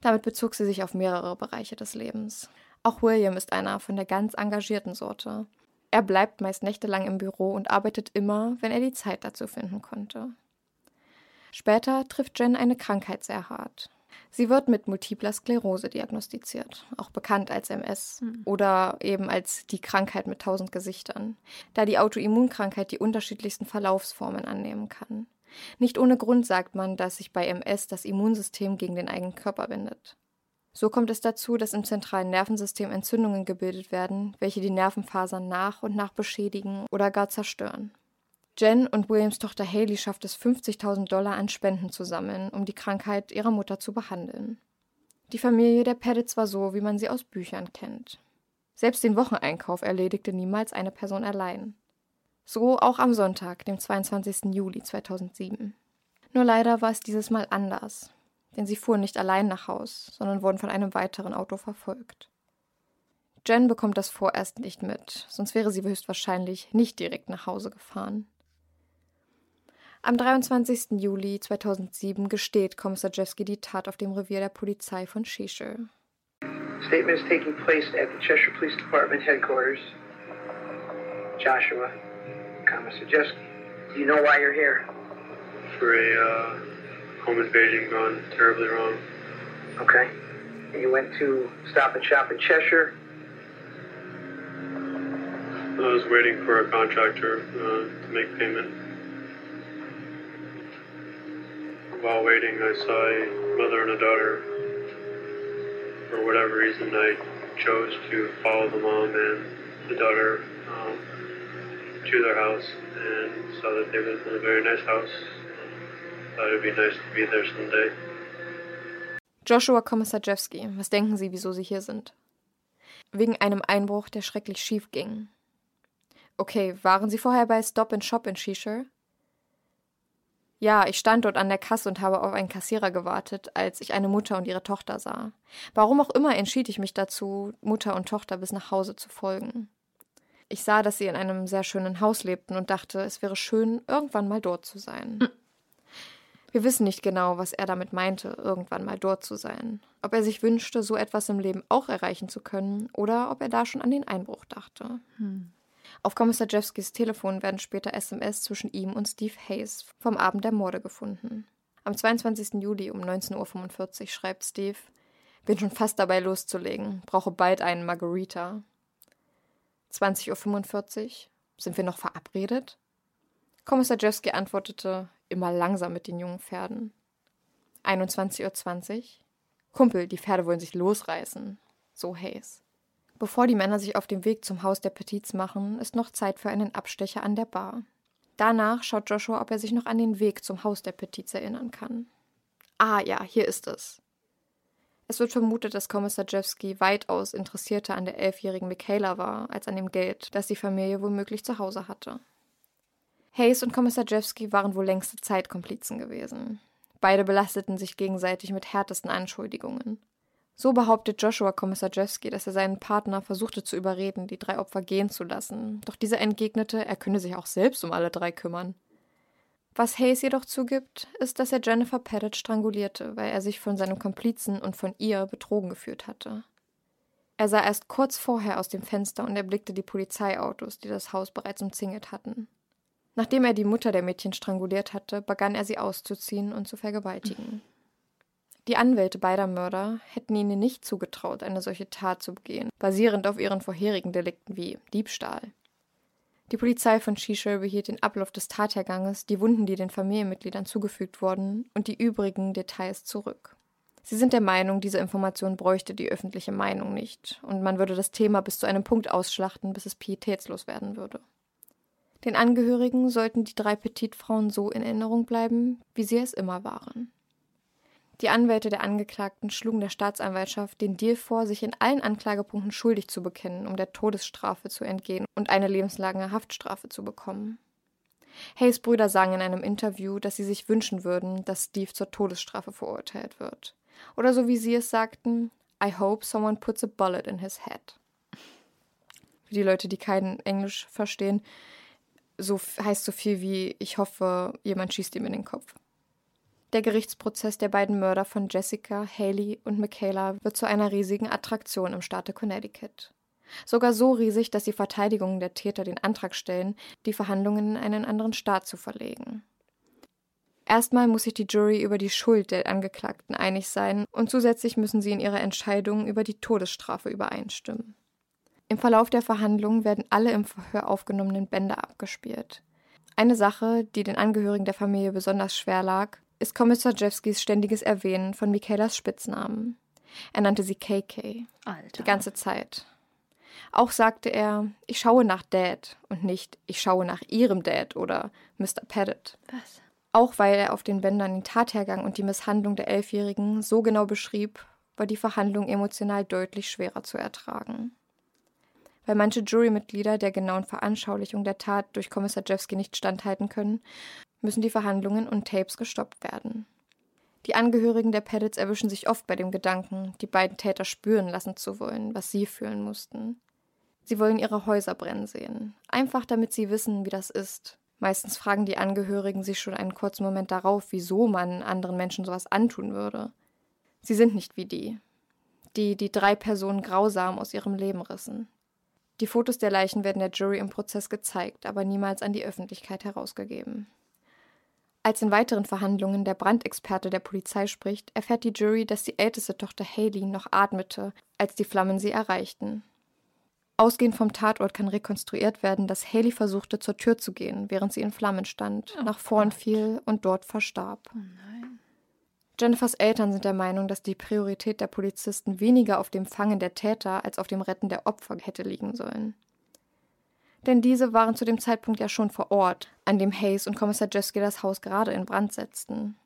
Damit bezog sie sich auf mehrere Bereiche des Lebens. Auch William ist einer von der ganz engagierten Sorte. Er bleibt meist nächtelang im Büro und arbeitet immer, wenn er die Zeit dazu finden konnte. Später trifft Jen eine Krankheit sehr hart. Sie wird mit multipler Sklerose diagnostiziert, auch bekannt als MS hm. oder eben als die Krankheit mit tausend Gesichtern, da die Autoimmunkrankheit die unterschiedlichsten Verlaufsformen annehmen kann. Nicht ohne Grund sagt man, dass sich bei MS das Immunsystem gegen den eigenen Körper wendet. So kommt es dazu, dass im zentralen Nervensystem Entzündungen gebildet werden, welche die Nervenfasern nach und nach beschädigen oder gar zerstören. Jen und Williams Tochter Haley schafft es 50.000 Dollar an Spenden zu sammeln, um die Krankheit ihrer Mutter zu behandeln. Die Familie der Pettits war so, wie man sie aus Büchern kennt. Selbst den Wocheneinkauf erledigte niemals eine Person allein. So auch am Sonntag, dem 22. Juli 2007. Nur leider war es dieses Mal anders, denn sie fuhren nicht allein nach Haus, sondern wurden von einem weiteren Auto verfolgt. Jen bekommt das vorerst nicht mit, sonst wäre sie höchstwahrscheinlich nicht direkt nach Hause gefahren. Am 23. Juli 2007 gesteht Kommissar Jeffsky die Tat auf dem Revier der Polizei von Cheshire. Statement is taking place at the Cheshire Police Department headquarters. Joshua, Commissar Jeffsky, do you know why you're here? For a uh, home invasion gone terribly wrong. Okay. And you went to Stop and Shop in Cheshire. I was waiting for a contractor uh, to make payment. While waiting, I saw a mother and a daughter. For whatever reason, I chose to follow the mom and the daughter um, to their house and saw that they lived in a very nice house. Joshua Kommissar Jeffsky, was denken Sie, wieso Sie hier sind? Wegen einem Einbruch, der schrecklich schief ging. Okay, waren Sie vorher bei Stop and Shop in Cheshire? Ja, ich stand dort an der Kasse und habe auf einen Kassierer gewartet, als ich eine Mutter und ihre Tochter sah. Warum auch immer entschied ich mich dazu, Mutter und Tochter bis nach Hause zu folgen. Ich sah, dass sie in einem sehr schönen Haus lebten und dachte, es wäre schön, irgendwann mal dort zu sein. Wir wissen nicht genau, was er damit meinte, irgendwann mal dort zu sein. Ob er sich wünschte, so etwas im Leben auch erreichen zu können, oder ob er da schon an den Einbruch dachte. Hm. Auf Kommissar Jeffskys Telefon werden später SMS zwischen ihm und Steve Hayes vom Abend der Morde gefunden. Am 22. Juli um 19.45 Uhr schreibt Steve, bin schon fast dabei loszulegen, brauche bald einen Margarita. 20.45 Uhr, sind wir noch verabredet? Kommissar Jeffsky antwortete, immer langsam mit den jungen Pferden. 21.20 Uhr, Kumpel, die Pferde wollen sich losreißen. So Hayes. Bevor die Männer sich auf den Weg zum Haus der Petits machen, ist noch Zeit für einen Abstecher an der Bar. Danach schaut Joshua, ob er sich noch an den Weg zum Haus der Petits erinnern kann. Ah ja, hier ist es. Es wird vermutet, dass Kommissar Jeffsky weitaus interessierter an der elfjährigen Michaela war, als an dem Geld, das die Familie womöglich zu Hause hatte. Hayes und Kommissar Jeffsky waren wohl längste Zeit Komplizen gewesen. Beide belasteten sich gegenseitig mit härtesten Anschuldigungen. So behauptet Joshua Kommissar Jeffsky, dass er seinen Partner versuchte zu überreden, die drei Opfer gehen zu lassen, doch dieser entgegnete, er könne sich auch selbst um alle drei kümmern. Was Hayes jedoch zugibt, ist, dass er Jennifer Pettit strangulierte, weil er sich von seinem Komplizen und von ihr betrogen geführt hatte. Er sah erst kurz vorher aus dem Fenster und erblickte die Polizeiautos, die das Haus bereits umzingelt hatten. Nachdem er die Mutter der Mädchen stranguliert hatte, begann er sie auszuziehen und zu vergewaltigen. Die Anwälte beider Mörder hätten ihnen nicht zugetraut, eine solche Tat zu begehen, basierend auf ihren vorherigen Delikten wie Diebstahl. Die Polizei von Shishir behielt den Ablauf des Tatherganges, die Wunden, die den Familienmitgliedern zugefügt wurden, und die übrigen Details zurück. Sie sind der Meinung, diese Information bräuchte die öffentliche Meinung nicht, und man würde das Thema bis zu einem Punkt ausschlachten, bis es pietätslos werden würde. Den Angehörigen sollten die drei Petitfrauen so in Erinnerung bleiben, wie sie es immer waren. Die Anwälte der Angeklagten schlugen der Staatsanwaltschaft den Deal vor, sich in allen Anklagepunkten schuldig zu bekennen, um der Todesstrafe zu entgehen und eine lebenslange Haftstrafe zu bekommen. Hayes Brüder sagen in einem Interview, dass sie sich wünschen würden, dass Steve zur Todesstrafe verurteilt wird. Oder so wie sie es sagten, I hope someone puts a bullet in his head. Für die Leute, die kein Englisch verstehen, so heißt so viel wie ich hoffe, jemand schießt ihm in den Kopf. Der Gerichtsprozess der beiden Mörder von Jessica, Haley und Michaela wird zu einer riesigen Attraktion im Staate Connecticut. Sogar so riesig, dass die Verteidigung der Täter den Antrag stellen, die Verhandlungen in einen anderen Staat zu verlegen. Erstmal muss sich die Jury über die Schuld der Angeklagten einig sein und zusätzlich müssen sie in ihrer Entscheidung über die Todesstrafe übereinstimmen. Im Verlauf der Verhandlungen werden alle im Verhör aufgenommenen Bänder abgespielt. Eine Sache, die den Angehörigen der Familie besonders schwer lag, ist Kommissar Jeffskys ständiges Erwähnen von Michaelas Spitznamen. Er nannte sie KK. Alter. Die ganze Zeit. Auch sagte er, ich schaue nach Dad und nicht, ich schaue nach ihrem Dad oder Mr. Pettit. Was? Auch weil er auf den Bändern den Tathergang und die Misshandlung der Elfjährigen so genau beschrieb, war die Verhandlung emotional deutlich schwerer zu ertragen. Weil manche Jurymitglieder der genauen Veranschaulichung der Tat durch Kommissar Jewski nicht standhalten können, müssen die Verhandlungen und Tapes gestoppt werden. Die Angehörigen der Peddits erwischen sich oft bei dem Gedanken, die beiden Täter spüren lassen zu wollen, was sie fühlen mussten. Sie wollen ihre Häuser brennen sehen, einfach damit sie wissen, wie das ist. Meistens fragen die Angehörigen sich schon einen kurzen Moment darauf, wieso man anderen Menschen sowas antun würde. Sie sind nicht wie die, die die drei Personen grausam aus ihrem Leben rissen. Die Fotos der Leichen werden der Jury im Prozess gezeigt, aber niemals an die Öffentlichkeit herausgegeben. Als in weiteren Verhandlungen der Brandexperte der Polizei spricht, erfährt die Jury, dass die älteste Tochter Haley noch atmete, als die Flammen sie erreichten. Ausgehend vom Tatort kann rekonstruiert werden, dass Haley versuchte, zur Tür zu gehen, während sie in Flammen stand, nach vorn fiel und dort verstarb. Jennifers Eltern sind der Meinung, dass die Priorität der Polizisten weniger auf dem Fangen der Täter als auf dem Retten der Opfer hätte liegen sollen. Denn diese waren zu dem Zeitpunkt ja schon vor Ort, an dem Hayes und Kommissar Jeske das Haus gerade in Brand setzten.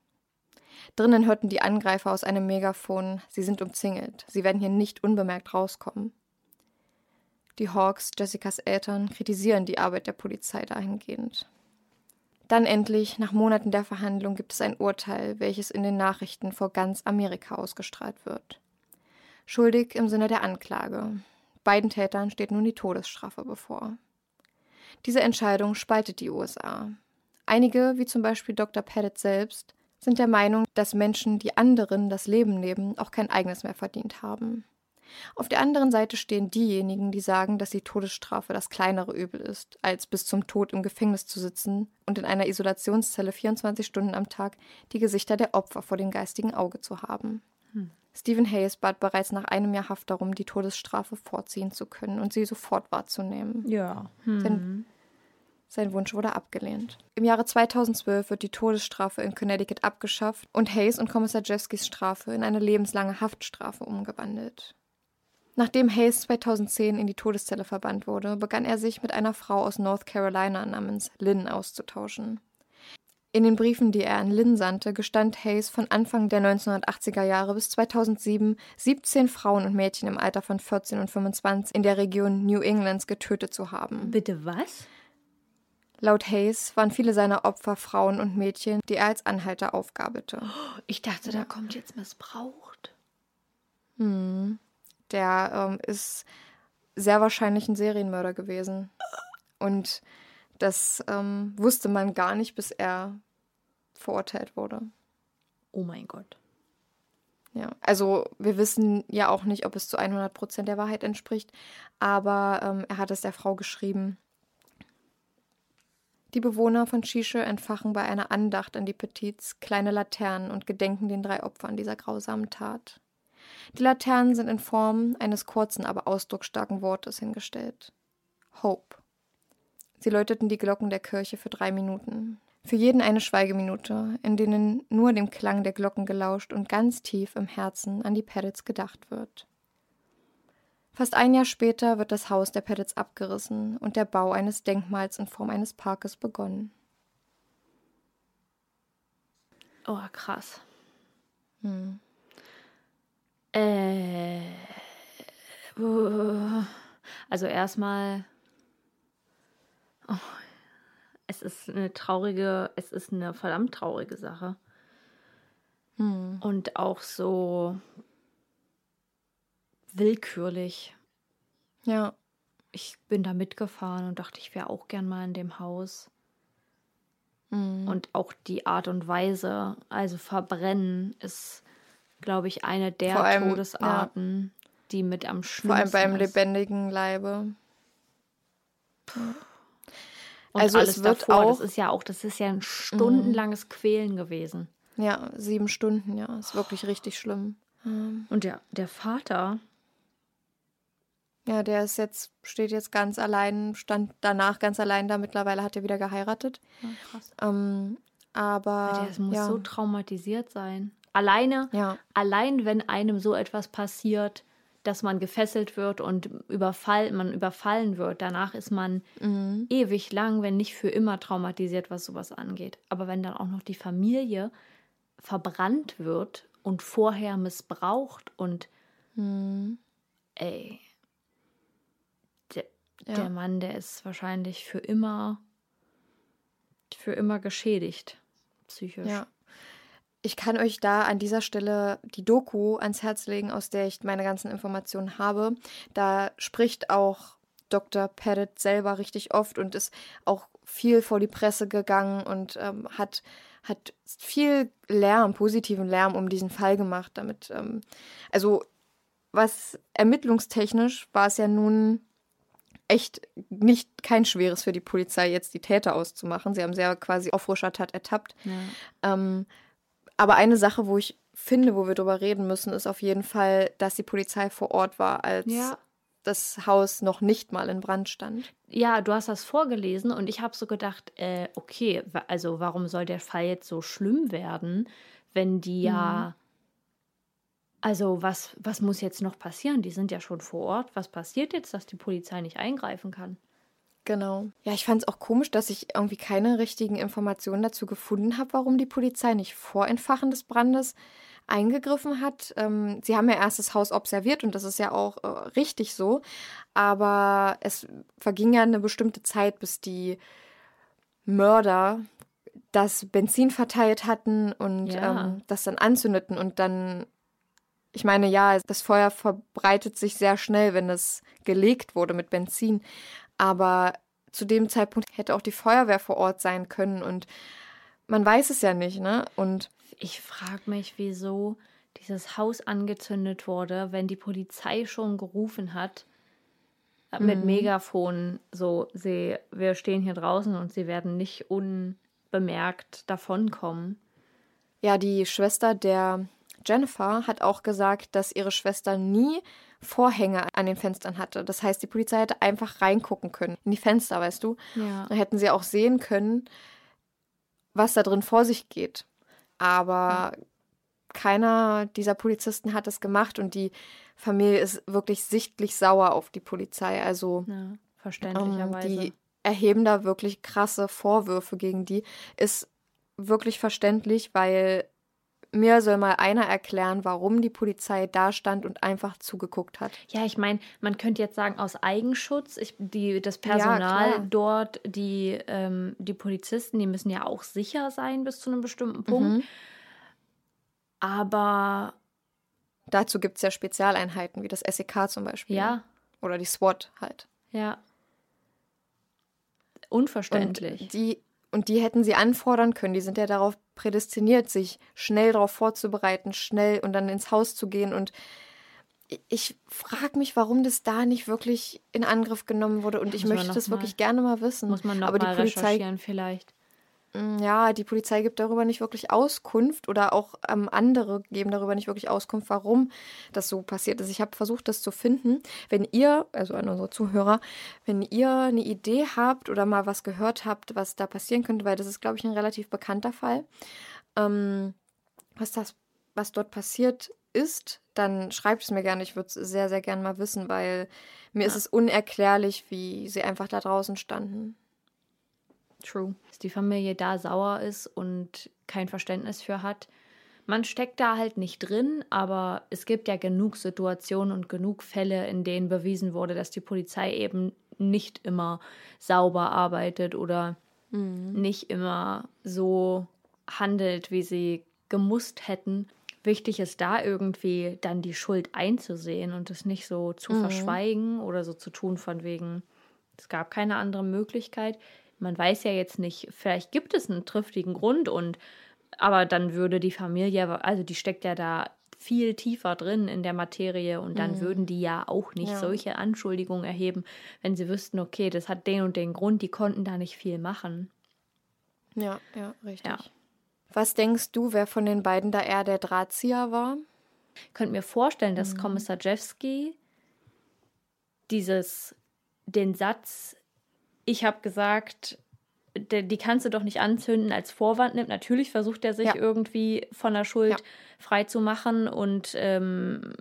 Drinnen hörten die Angreifer aus einem Megafon, sie sind umzingelt, sie werden hier nicht unbemerkt rauskommen. Die Hawks, Jessicas Eltern, kritisieren die Arbeit der Polizei dahingehend. Dann endlich, nach Monaten der Verhandlung, gibt es ein Urteil, welches in den Nachrichten vor ganz Amerika ausgestrahlt wird. Schuldig im Sinne der Anklage. Beiden Tätern steht nun die Todesstrafe bevor. Diese Entscheidung spaltet die USA. Einige, wie zum Beispiel Dr. Pettit selbst, sind der Meinung, dass Menschen, die anderen das Leben nehmen, auch kein eigenes mehr verdient haben. Auf der anderen Seite stehen diejenigen, die sagen, dass die Todesstrafe das kleinere Übel ist, als bis zum Tod im Gefängnis zu sitzen und in einer Isolationszelle 24 Stunden am Tag die Gesichter der Opfer vor dem geistigen Auge zu haben. Hm. Stephen Hayes bat bereits nach einem Jahr Haft darum, die Todesstrafe vorziehen zu können und sie sofort wahrzunehmen. Ja. Hm. Sein, sein Wunsch wurde abgelehnt. Im Jahre 2012 wird die Todesstrafe in Connecticut abgeschafft und Hayes und Kommissar Jeffskis Strafe in eine lebenslange Haftstrafe umgewandelt. Nachdem Hayes 2010 in die Todeszelle verbannt wurde, begann er sich mit einer Frau aus North Carolina namens Lynn auszutauschen. In den Briefen, die er an Lynn sandte, gestand Hayes von Anfang der 1980er Jahre bis 2007 17 Frauen und Mädchen im Alter von 14 und 25 in der Region New Englands getötet zu haben. Bitte was? Laut Hayes waren viele seiner Opfer Frauen und Mädchen, die er als Anhalter aufgabelte. Ich dachte, da kommt jetzt missbraucht. Hm. Der ähm, ist sehr wahrscheinlich ein Serienmörder gewesen. Und das ähm, wusste man gar nicht, bis er verurteilt wurde. Oh mein Gott. Ja, also wir wissen ja auch nicht, ob es zu 100 Prozent der Wahrheit entspricht, aber ähm, er hat es der Frau geschrieben. Die Bewohner von Shishe entfachen bei einer Andacht an die Petits kleine Laternen und gedenken den drei Opfern dieser grausamen Tat. Die Laternen sind in Form eines kurzen, aber ausdrucksstarken Wortes hingestellt. Hope. Sie läuteten die Glocken der Kirche für drei Minuten. Für jeden eine Schweigeminute, in denen nur dem Klang der Glocken gelauscht und ganz tief im Herzen an die Peddits gedacht wird. Fast ein Jahr später wird das Haus der Peddits abgerissen und der Bau eines Denkmals in Form eines Parkes begonnen. Oh, krass. Hm. Äh, also erstmal, oh, es ist eine traurige, es ist eine verdammt traurige Sache. Hm. Und auch so willkürlich. Ja. Ich bin da mitgefahren und dachte, ich wäre auch gern mal in dem Haus. Hm. Und auch die Art und Weise, also verbrennen, ist glaube ich, eine der allem, Todesarten, ja. die mit am schlimmsten Vor allem beim ist. lebendigen Leibe. Und also alles es wird davor, auch, das ist ja auch, das ist ja ein stundenlanges Quälen gewesen. Ja, sieben Stunden, ja. Ist wirklich richtig schlimm. Ähm, Und der, der Vater, Ja, der ist jetzt, steht jetzt ganz allein, stand danach ganz allein da. Mittlerweile hat er wieder geheiratet. ja, krass. Ähm, aber der muss ja, so traumatisiert sein. Alleine, ja, allein wenn einem so etwas passiert, dass man gefesselt wird und überfall, man überfallen wird, danach ist man mhm. ewig lang, wenn nicht für immer traumatisiert, was sowas angeht. Aber wenn dann auch noch die Familie verbrannt wird und vorher missbraucht und Mhm. ey, der, Ja. der Mann, der ist wahrscheinlich für immer, für immer geschädigt, psychisch. Ja. Ich kann euch da an dieser Stelle die Doku ans Herz legen, aus der ich meine ganzen Informationen habe. Da spricht auch Dr. Pettit selber richtig oft und ist auch viel vor die Presse gegangen und ähm, hat, hat viel Lärm, positiven Lärm um diesen Fall gemacht. Damit, ähm, also was ermittlungstechnisch war es ja nun echt nicht kein schweres für die Polizei, jetzt die Täter auszumachen. Sie haben ja quasi auf Tat ertappt. Ähm, aber eine Sache, wo ich finde, wo wir drüber reden müssen, ist auf jeden Fall, dass die Polizei vor Ort war, als Ja. das Haus noch nicht mal in Brand stand. Ja, du hast das vorgelesen und ich habe so gedacht, äh, okay, also warum soll der Fall jetzt so schlimm werden, wenn die ja. Also, was, was muss jetzt noch passieren? Die sind ja schon vor Ort. Was passiert jetzt, dass die Polizei nicht eingreifen kann? Genau. Ja, ich fand es auch komisch, dass ich irgendwie keine richtigen Informationen dazu gefunden habe, warum die Polizei nicht vor Entfachen des Brandes eingegriffen hat. Ähm, sie haben ja erst das Haus observiert und das ist ja auch äh, richtig so. Aber es verging ja eine bestimmte Zeit, bis die Mörder das Benzin verteilt hatten und Ja. ähm, das dann anzündeten und dann ich meine, ja, das Feuer verbreitet sich sehr schnell, wenn es gelegt wurde mit Benzin. Aber zu dem Zeitpunkt hätte auch die Feuerwehr vor Ort sein können und man weiß es ja nicht, ne? Und Ich frage mich, wieso dieses Haus angezündet wurde, wenn die Polizei schon gerufen hat äh, mit Megafon, so, sie, wir stehen hier draußen und sie werden nicht unbemerkt davonkommen. ja, die Schwester der Jennifer hat auch gesagt, dass ihre Schwester nie Vorhänge an den Fenstern hatte. Das heißt, die Polizei hätte einfach reingucken können in die Fenster, weißt du? Ja. Dann hätten sie auch sehen können, was da drin vor sich geht. Aber keiner dieser Polizisten hat es gemacht und die Familie ist wirklich sichtlich sauer auf die Polizei. Also Ja, ähm, verständlicherweise. die erheben da wirklich krasse Vorwürfe gegen die. Ist wirklich verständlich, weil mir soll mal einer erklären, warum die Polizei da stand und einfach zugeguckt hat. Ja, ich meine, man könnte jetzt sagen, aus Eigenschutz, ich, die, das Personal klar. dort, die, ähm, die Polizisten, die müssen ja auch sicher sein bis zu einem bestimmten Punkt. Mhm. Aber Dazu gibt es ja Spezialeinheiten, wie das SEK zum Beispiel. ja, Oder die SWAT halt. ja. Und Unverständlich. die, und die hätten sie anfordern können. Die sind ja darauf prädestiniert, sich schnell darauf vorzubereiten, schnell und dann ins Haus zu gehen. Und ich- frage mich, warum das da nicht wirklich in Angriff genommen wurde. Und Ja, ich möchte das mal- wirklich gerne mal wissen. Muss man noch Aber die mal Polizei recherchieren vielleicht. Mm, Ja, die Polizei gibt darüber nicht wirklich Auskunft oder auch ähm, andere geben darüber nicht wirklich Auskunft, warum das so passiert ist. Ich habe versucht, das zu finden. Wenn ihr, also an unsere Zuhörer, wenn ihr eine Idee habt oder mal was gehört habt, was da passieren könnte, weil das ist, glaube ich, ein relativ bekannter Fall, ähm, was das, was dort passiert ist, dann schreibt es mir gerne. Ich würde es sehr, sehr gerne mal wissen, weil mir ist es unerklärlich, wie sie einfach da draußen standen. True. Dass die Familie da sauer ist und kein Verständnis für hat. Man steckt da halt nicht drin, aber es gibt ja genug Situationen und genug Fälle, in denen bewiesen wurde, dass die Polizei eben nicht immer sauber arbeitet oder nicht immer so handelt, wie sie gemusst hätten. Wichtig ist da irgendwie dann die Schuld einzusehen und es nicht so zu verschweigen oder so zu tun von wegen, es gab keine andere Möglichkeit. Man weiß ja jetzt nicht, vielleicht gibt es einen triftigen Grund und aber dann würde die Familie, also die steckt ja da viel tiefer drin in der Materie und dann würden die ja auch nicht Ja. solche Anschuldigungen erheben, wenn sie wüssten, okay, das hat den und den Grund, die konnten da nicht viel machen. Ja, ja, richtig. Ja. Was denkst du, wer von den beiden da eher der Drahtzieher war? Ich könnte mir vorstellen, dass Kommissar Jewski dieses, den Satz, ich habe gesagt, die kannst du doch nicht anzünden, als Vorwand nimmt. Natürlich versucht er sich Ja. irgendwie von der Schuld Ja. frei zu machen und ähm,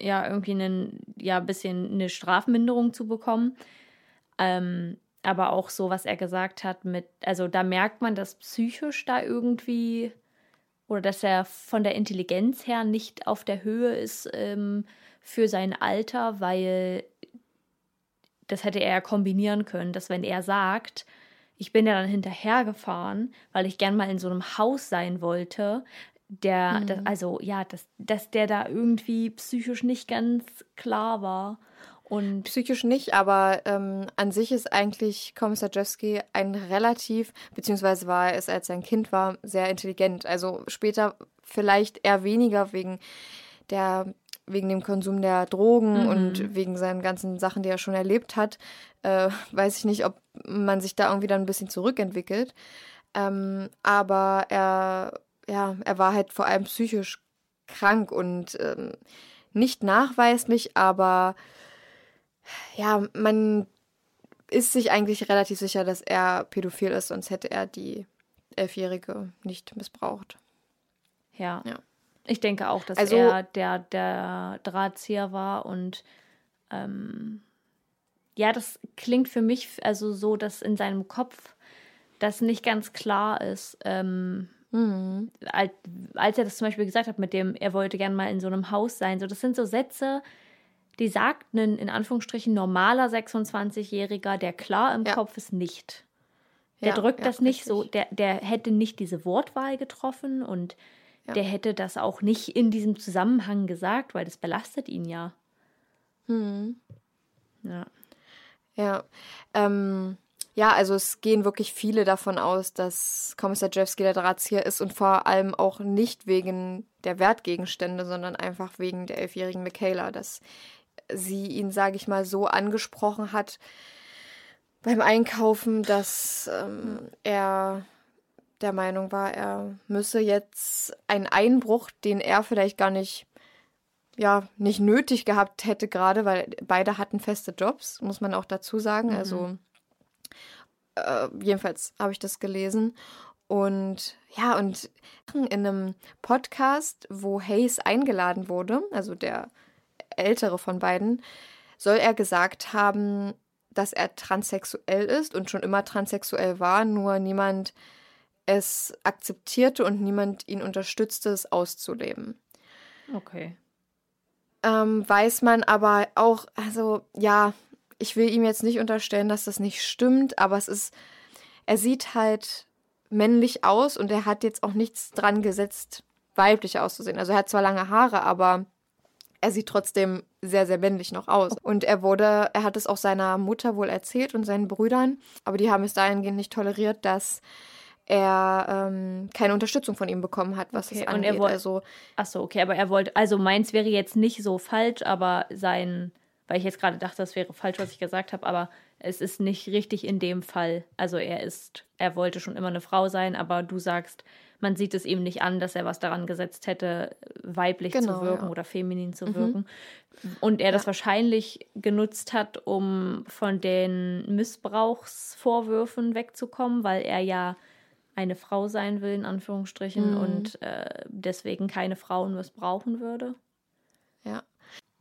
ja, irgendwie einen, ja, ein bisschen eine Strafminderung zu bekommen. Ähm, aber auch so, was er gesagt hat mit, also da merkt man, dass psychisch da irgendwie oder dass er von der Intelligenz her nicht auf der Höhe ist ähm, für sein Alter, weil das hätte er ja kombinieren können, dass wenn er sagt, ich bin ja dann hinterhergefahren, weil ich gern mal in so einem Haus sein wollte, der, Mhm. das, also ja, dass, dass der da irgendwie psychisch nicht ganz klar war. Und Psychisch nicht, aber ähm, an sich ist eigentlich Kommissar Jewski ein relativ, beziehungsweise war er es, als er ein Kind war, sehr intelligent. Also später vielleicht eher weniger wegen der wegen dem Konsum der Drogen Mhm. und wegen seinen ganzen Sachen, die er schon erlebt hat, äh, weiß ich nicht, ob man sich da irgendwie dann ein bisschen zurückentwickelt. Ähm, aber er, ja, er war halt vor allem psychisch krank und ähm, nicht nachweislich, aber ja, man ist sich eigentlich relativ sicher, dass er pädophil ist, sonst hätte er die Elfjährige nicht missbraucht. ja. Ja. Ich denke auch, dass Also- er der, der Drahtzieher war und ähm, ja, das klingt für mich also so, dass in seinem Kopf das nicht ganz klar ist. Ähm, Mhm. als, als er das zum Beispiel gesagt hat, mit dem, er wollte gern mal in so einem Haus sein. So, das sind so Sätze, die sagt ein in Anführungsstrichen normaler 26-Jähriger, der klar im Ja. Kopf ist, nicht. Der Ja, drückt ja, das nicht so, richtig. der, der hätte nicht diese Wortwahl getroffen und Ja. der hätte das auch nicht in diesem Zusammenhang gesagt, weil das belastet ihn ja. Mhm. Ja. Ja, ähm, ja, also es gehen wirklich viele davon aus, dass Kommissar Jewski der Drahtzieher ist und vor allem auch nicht wegen der Wertgegenstände, sondern einfach wegen der elfjährigen Michaela, dass sie ihn, sage ich mal, so angesprochen hat beim Einkaufen, dass ähm, er der Meinung war, er müsse jetzt einen Einbruch, den er vielleicht gar nicht ja, nicht nötig gehabt hätte gerade, weil beide hatten feste Jobs, muss man auch dazu sagen. Also äh, jedenfalls habe ich das gelesen. Und ja, und in einem Podcast, wo Hayes eingeladen wurde, also der ältere von beiden, soll er gesagt haben, dass er transsexuell ist und schon immer transsexuell war, nur niemand es akzeptierte und niemand ihn unterstützte, es auszuleben Okay. ähm, weiß man aber auch, also ja, ich will ihm jetzt nicht unterstellen, dass das nicht stimmt, aber es ist, er sieht halt männlich aus und er hat jetzt auch nichts dran gesetzt, weiblich auszusehen. Also er hat zwar lange Haare, aber er sieht trotzdem sehr, sehr männlich noch aus. Und er wurde, er hat es auch seiner Mutter wohl erzählt und seinen Brüdern, aber die haben es dahingehend nicht toleriert, dass er ähm, keine Unterstützung von ihm bekommen hat, was Okay, es und er angeht. woll- also Achso, okay, aber er wollte, also meins wäre jetzt nicht so falsch, aber sein, weil ich jetzt gerade dachte, das wäre falsch, was ich gesagt habe, aber es ist nicht richtig in dem Fall. Also er ist, er wollte schon immer eine Frau sein, aber du sagst, man sieht es ihm nicht an, dass er was daran gesetzt hätte, weiblich Genau, zu wirken ja. oder feminin zu wirken. Und er das wahrscheinlich genutzt hat, um von den Missbrauchsvorwürfen wegzukommen, weil er ja eine Frau sein will, in Anführungsstrichen, und äh, deswegen keine Frauen missbrauchen würde. Ja.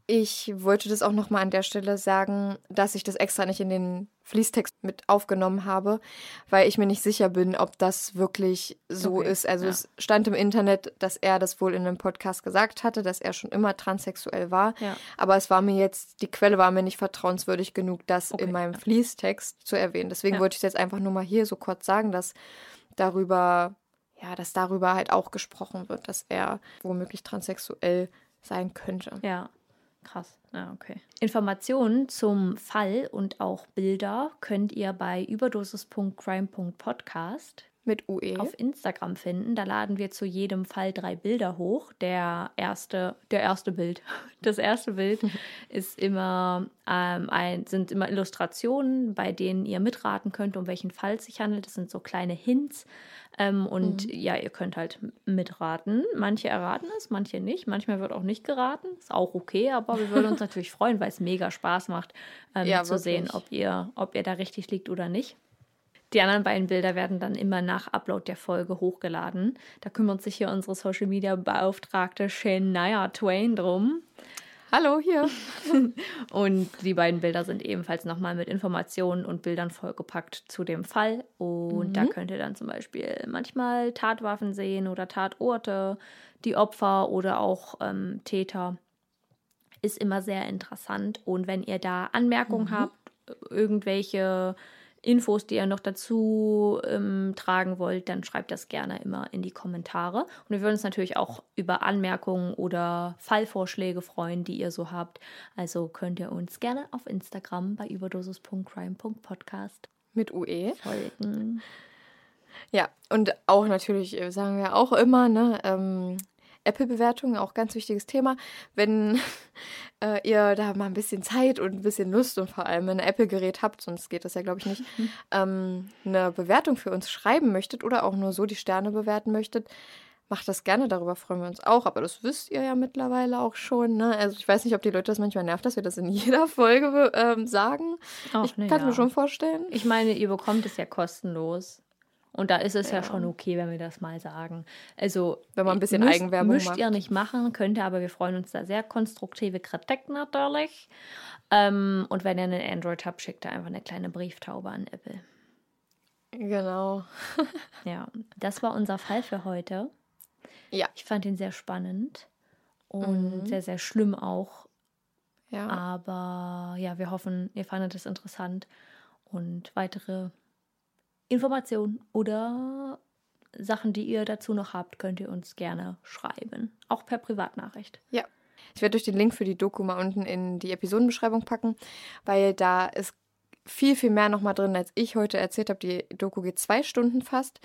Ich wollte das auch nochmal an der Stelle sagen, dass ich das extra nicht in den Fließtext mit aufgenommen habe, weil ich mir nicht sicher bin, ob das wirklich so Okay, ist. Also ja. es stand im Internet, dass er das wohl in einem Podcast gesagt hatte, dass er schon immer transsexuell war. Ja. Aber es war mir jetzt, die Quelle war mir nicht vertrauenswürdig genug, das Okay, in meinem ja. Fließtext zu erwähnen. Deswegen wollte ich es jetzt einfach nur mal hier so kurz sagen, dass darüber, ja, dass darüber halt auch gesprochen wird, dass er womöglich transsexuell sein könnte. Ja, krass. Ja, okay. Informationen zum Fall und auch Bilder könnt ihr bei überdosis.crime.podcast Mit UE. auf Instagram finden. Da laden wir zu jedem Fall drei Bilder hoch. Der erste, der erste Bild. Das erste Bild ist immer ähm, ein, sind immer Illustrationen, bei denen ihr mitraten könnt, um welchen Fall es sich handelt. Das sind so kleine Hints. Ähm, und ja, ihr könnt halt mitraten. Manche erraten es, manche nicht. Manchmal wird auch nicht geraten. Ist auch okay, aber wir würden uns natürlich freuen, weil es mega Spaß macht, ähm, Ja, zu sehen, wirklich. ob ihr, ob ihr da richtig liegt oder nicht. Die anderen beiden Bilder werden dann immer nach Upload der Folge hochgeladen. Da kümmert sich hier unsere Social Media Beauftragte Shania Twain drum. Hallo, hier. Und die beiden Bilder sind ebenfalls nochmal mit Informationen und Bildern vollgepackt zu dem Fall. Und da könnt ihr dann zum Beispiel manchmal Tatwaffen sehen oder Tatorte, die Opfer oder auch ähm, Täter. Ist immer sehr interessant. Und wenn ihr da Anmerkungen habt, irgendwelche Infos, die ihr noch dazu ähm, tragen wollt, dann schreibt das gerne immer in die Kommentare. Und wir würden uns natürlich auch über Anmerkungen oder Fallvorschläge freuen, die ihr so habt. Also könnt ihr uns gerne auf Instagram bei überdosis.crime.podcast Mit UE. folgen. Ja, und auch natürlich, äh, sagen wir auch immer, ne, ähm, Apple-Bewertungen, auch ganz wichtiges Thema. Wenn äh, ihr da mal ein bisschen Zeit und ein bisschen Lust und vor allem ein Apple-Gerät habt, sonst geht das ja, glaube ich, nicht, ähm, eine Bewertung für uns schreiben möchtet oder auch nur so die Sterne bewerten möchtet, macht das gerne, darüber freuen wir uns auch. Aber das wisst ihr ja mittlerweile auch schon. Ne? Also ich weiß nicht, ob die Leute das manchmal nervt, dass wir das in jeder Folge ähm, sagen. Ach, ich na kann ja. mir schon vorstellen. Ich meine, ihr bekommt es ja kostenlos. Und da ist es ja, schon okay, wenn wir das mal sagen. Also, Wenn man ein bisschen müsst, Eigenwerbung müsst macht. ihr nicht machen, könnt ihr, aber wir freuen uns da sehr konstruktive Kritik natürlich. Ähm, und wenn ihr einen Android habt, schickt ihr einfach eine kleine Brieftaube an Apple. Genau. Ja, das war unser Fall für heute. Ja. Ich fand ihn sehr spannend und sehr, sehr schlimm auch. Ja. Aber ja, wir hoffen, ihr fandet es interessant und weitere Informationen oder Sachen, die ihr dazu noch habt, könnt ihr uns gerne schreiben. Auch per Privatnachricht. Ja. Ich werde euch den Link für die Doku mal unten in die Episodenbeschreibung packen, weil da ist viel, viel mehr nochmal drin, als ich heute erzählt habe. Die Doku geht zwei Stunden fast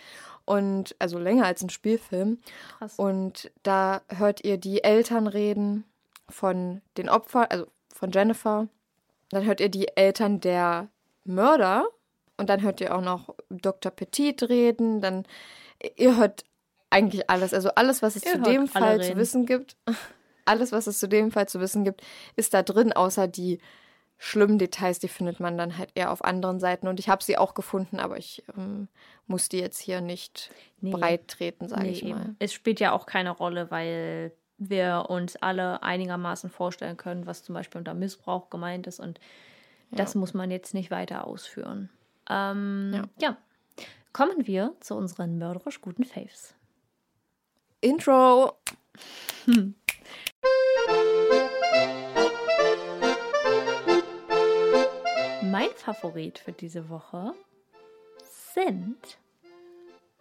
und also länger als ein Spielfilm. Krass. Und da hört ihr die Eltern reden von den Opfern, also von Jennifer. Dann hört ihr die Eltern der Mörder und dann hört ihr auch noch Dr. Petit reden. Dann ihr hört eigentlich alles, also alles, was es Ihr zu dem Fall zu reden. wissen gibt. Alles, was es zu dem Fall zu wissen gibt, ist da drin, außer die schlimmen Details, die findet man dann halt eher auf anderen Seiten. Und ich habe sie auch gefunden, aber ich ähm, muss die jetzt hier nicht Nee. breit treten, sage Nee, ich mal. eben. Es spielt ja auch keine Rolle, weil wir uns alle einigermaßen vorstellen können, was zum Beispiel unter Missbrauch gemeint ist. Und das muss man jetzt nicht weiter ausführen. Ähm, Ja. ja. Kommen wir zu unseren mörderisch guten Faves. Intro. Mein Favorit für diese Woche sind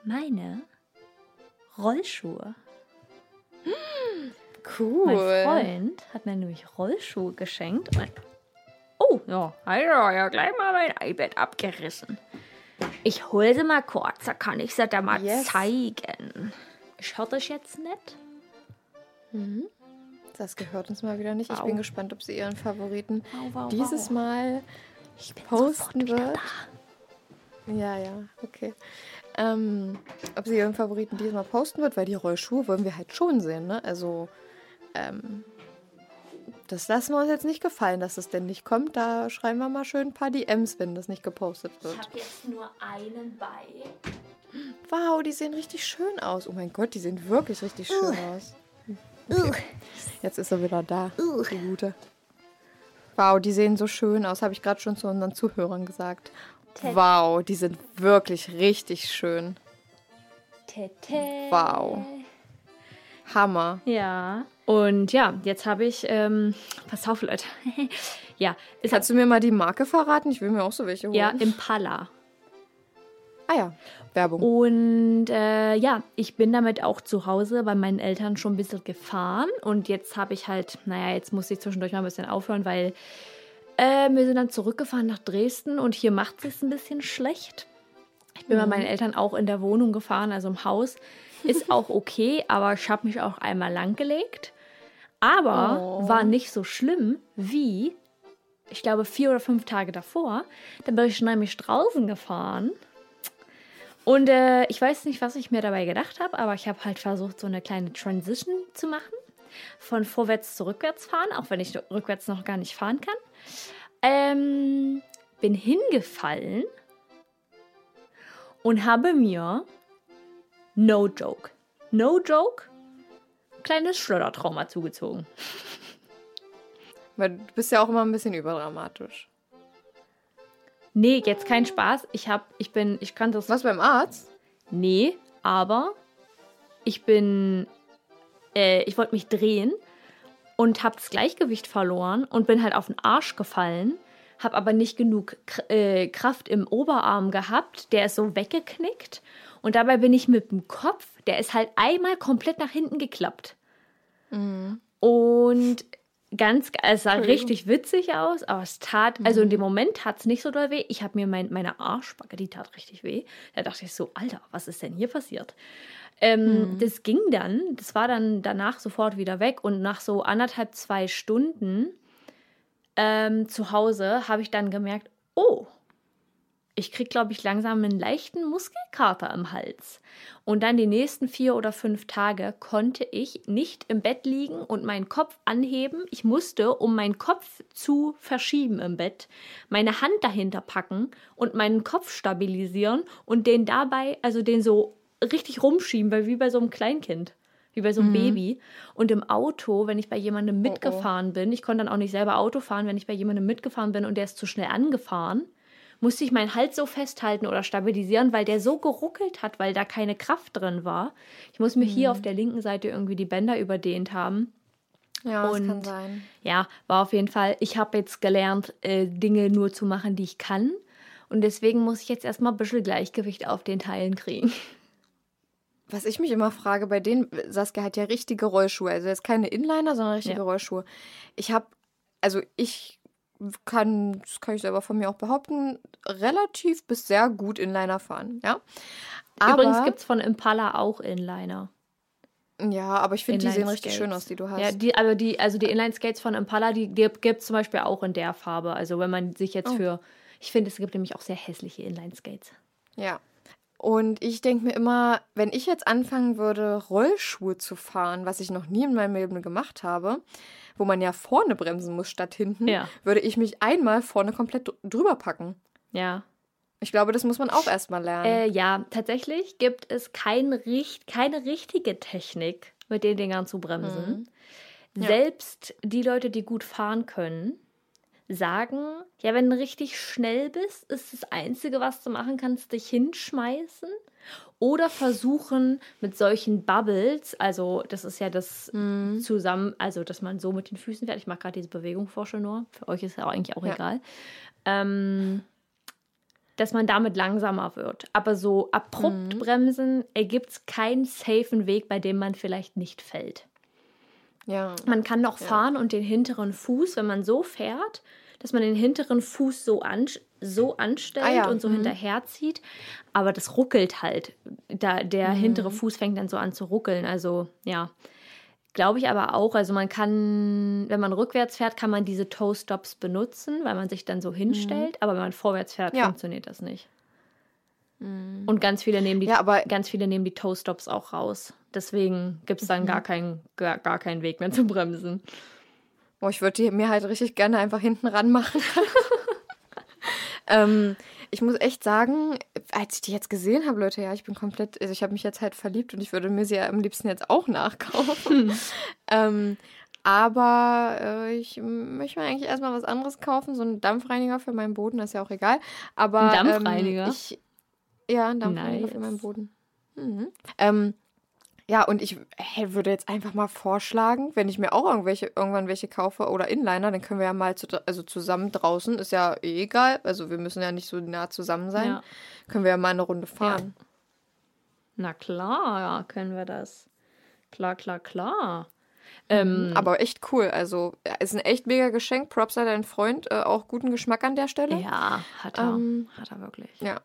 meine Rollschuhe. Cool. Mein Freund hat mir nämlich Rollschuhe geschenkt. Oh, ja, er ja gleich mal mein iPad abgerissen. Ich hole sie mal kurz, da kann ich sie da mal Yes. zeigen. Schaut das jetzt nicht? Das gehört uns mal wieder nicht. Ich Au. bin gespannt, ob sie ihren Favoriten Au, au, dieses. Mal Ich posten wird. Ja, ja, okay. Ähm, ob sie ihren Favoriten diesmal posten wird, weil die Rollschuhe wollen wir halt schon sehen, ne? Also, ähm, das lassen wir uns jetzt nicht gefallen, dass es denn nicht kommt. Da schreiben wir mal schön ein paar DMs, wenn das nicht gepostet Ich wird. habe jetzt nur einen bei. Wow, die sehen richtig schön aus. Oh mein Gott, die sehen wirklich richtig schön aus. Okay. Jetzt ist er wieder da, die gute. Wow, die sehen so schön aus, habe ich gerade schon zu unseren Zuhörern gesagt. Wow, die sind wirklich richtig schön. Tete. Wow. Hammer. Ja. Und ja, jetzt habe ich, ähm, pass auf, Leute. ja, es hat, Kannst du mir mal die Marke verraten? Ich will mir auch so welche holen. ja, Impala. Ah ja, Werbung. Und äh, ja, ich bin damit auch zu Hause bei meinen Eltern schon ein bisschen gefahren. Und jetzt habe ich halt, naja, jetzt muss ich zwischendurch mal ein bisschen aufhören, weil äh, wir sind dann zurückgefahren nach Dresden und hier macht es ein bisschen schlecht. Ich bin bei meinen Eltern auch in der Wohnung gefahren, also im Haus. Ist auch okay, aber ich habe mich auch einmal langgelegt. Aber Oh. war nicht so schlimm wie, ich glaube, vier oder fünf Tage davor. Da bin ich nämlich draußen gefahren. Und äh, ich weiß nicht, was ich mir dabei gedacht habe, aber ich habe halt versucht, so eine kleine Transition zu machen. Von vorwärts zu rückwärts fahren, auch wenn ich rückwärts noch gar nicht fahren kann. Ähm, bin hingefallen und habe mir, no joke, no joke, kleines Schleudertrauma zugezogen. Weil du bist ja auch immer ein bisschen überdramatisch. Nee, jetzt kein Spaß. Ich hab, ich bin, ich kann das. Was beim Arzt? Nee, aber ich bin, äh, ich wollte mich drehen und habe das Gleichgewicht verloren und bin halt auf den Arsch gefallen, habe aber nicht genug K äh, Kraft im Oberarm gehabt, der ist so weggeknickt und dabei bin ich mit dem Kopf, der ist halt einmal komplett nach hinten geklappt. Und ganz, es sah richtig witzig aus, aber es tat, also in dem Moment tat es nicht so doll weh. Ich habe mir mein, meine Arschbacke, die tat richtig weh. Da dachte ich so, Alter, was ist denn hier passiert? Ähm, Das ging dann, das war dann danach sofort wieder weg und nach so anderthalb, zwei Stunden ähm, zu Hause habe ich dann gemerkt, oh, ich krieg, glaube ich, langsam einen leichten Muskelkater im Hals. Und dann die nächsten vier oder fünf Tage konnte ich nicht im Bett liegen und meinen Kopf anheben. Ich musste, um meinen Kopf zu verschieben im Bett, meine Hand dahinter packen und meinen Kopf stabilisieren und den dabei, also den so richtig rumschieben, weil wie bei so einem Kleinkind. Wie bei so einem Baby. Und im Auto, wenn ich bei jemandem mitgefahren bin, ich konnte dann auch nicht selber Auto fahren, wenn ich bei jemandem mitgefahren bin und der ist zu schnell angefahren, musste ich meinen Hals so festhalten oder stabilisieren, weil der so geruckelt hat, weil da keine Kraft drin war. Ich muss mir hier auf der linken Seite irgendwie die Bänder überdehnt haben. Ja, das Und- kann sein. Ja, war auf jeden Fall. Ich habe jetzt gelernt, äh, Dinge nur zu machen, die ich kann. Und deswegen muss ich jetzt erstmal ein bisschen Gleichgewicht auf den Teilen kriegen. Was ich mich immer frage, bei denen, Saskia hat ja richtige Rollschuhe, also jetzt keine Inliner, sondern richtige Ja. Rollschuhe. Ich habe, also ich kann, das kann ich selber von mir auch behaupten, relativ bis sehr gut Inliner fahren, ja. Übrigens gibt es von Impala auch Inliner. Ja, aber ich finde, die sehen richtig schön aus, die du hast. Ja, die, aber die, also die Inline-Skates von Impala, die gibt es zum Beispiel auch in der Farbe. Also wenn man sich jetzt Oh. für. Ich finde, es gibt nämlich auch sehr hässliche Inline-Skates. Ja. Und ich denke mir immer, wenn ich jetzt anfangen würde, Rollschuhe zu fahren, was ich noch nie in meinem Leben gemacht habe, wo man ja vorne bremsen muss statt hinten, Ja. würde ich mich einmal vorne komplett dr- drüber packen. Ja. Ich glaube, das muss man auch erstmal lernen. Äh, ja, tatsächlich gibt es kein, richt- keine richtige Technik, mit den Dingern zu bremsen. Mhm. Ja. Selbst die Leute, die gut fahren können, sagen, ja, wenn du richtig schnell bist, ist das Einzige, was du machen kannst, dich hinschmeißen oder versuchen mit solchen Bubbles, also das ist ja das Mhm. zusammen, also dass man so mit den Füßen fährt. Ich mache gerade diese Bewegung vor schon nur. Für euch ist ja eigentlich auch Ja. egal. Ähm, dass man damit langsamer wird. Aber so abrupt bremsen ergibt es keinen safen Weg, bei dem man vielleicht nicht fällt. ja. Man kann noch fahren und den hinteren Fuß, wenn man so fährt, dass man den hinteren Fuß so, an, so anstellt Ah ja, und so mhm. hinterherzieht. Aber das ruckelt halt. Da, der Mhm. hintere Fuß fängt dann so an zu ruckeln. Also ja. Glaube ich aber auch. Also man kann, wenn man rückwärts fährt, kann man diese Toe-Stops benutzen, weil man sich dann so hinstellt. Aber wenn man vorwärts fährt, Mhm. Ja. Mhm. funktioniert das nicht. Und ganz viele nehmen die, Ja, aber- ganz viele nehmen die Toe-Stops auch raus. Deswegen gibt es dann Mhm. gar, keinen, gar, gar keinen Weg mehr zu bremsen. Boah, ich würde die mir halt richtig gerne einfach hinten ranmachen. ähm, ich muss echt sagen, als ich die jetzt gesehen habe, Leute, ja, ich bin komplett, also ich habe mich jetzt halt verliebt und ich würde mir sie ja am liebsten jetzt auch nachkaufen. ähm, aber äh, ich möchte mir eigentlich erstmal was anderes kaufen, so einen Dampfreiniger für meinen Boden, das ist ja auch egal. Aber Ein Dampfreiniger? Ähm, ich, ja, ein Dampfreiniger für Nice. meinen Boden. Mhm. Ähm, ja, und ich hey, würde jetzt einfach mal vorschlagen, wenn ich mir auch irgendwelche, irgendwann welche kaufe oder Inliner, dann können wir ja mal zu, also zusammen draußen, ist ja eh egal, also wir müssen ja nicht so nah zusammen sein, Ja. können wir ja mal eine Runde fahren. Na klar, ja, können wir das. Klar, klar, klar. Ähm, Aber echt cool, also ja, ist ein echt mega Geschenk, Props an deinen Freund, äh, auch guten Geschmack an der Stelle. ja, hat er. Ähm, hat er wirklich. Ja,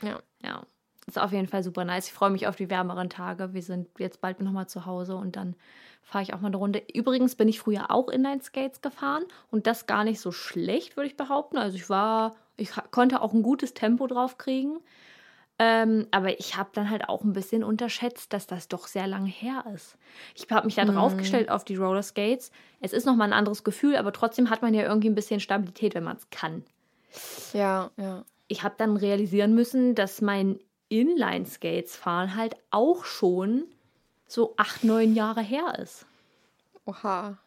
ja. Ja. Ist auf jeden Fall super nice. Ich freue mich auf die wärmeren Tage. Wir sind jetzt bald nochmal zu Hause und dann fahre ich auch mal eine Runde. Übrigens bin ich früher auch Inline-Skates gefahren und das gar nicht so schlecht, würde ich behaupten. Also ich war, ich konnte auch ein gutes Tempo drauf kriegen. Ähm, aber ich habe dann halt auch ein bisschen unterschätzt, dass das doch sehr lange her ist. Ich habe mich da draufgestellt auf die Roller Skates. Es ist nochmal ein anderes Gefühl, aber trotzdem hat man ja irgendwie ein bisschen Stabilität, wenn man es kann Ja, ja. ich habe dann realisieren müssen, dass mein Inline-Skates fahren halt auch schon so acht, neun Jahre her ist. Oha.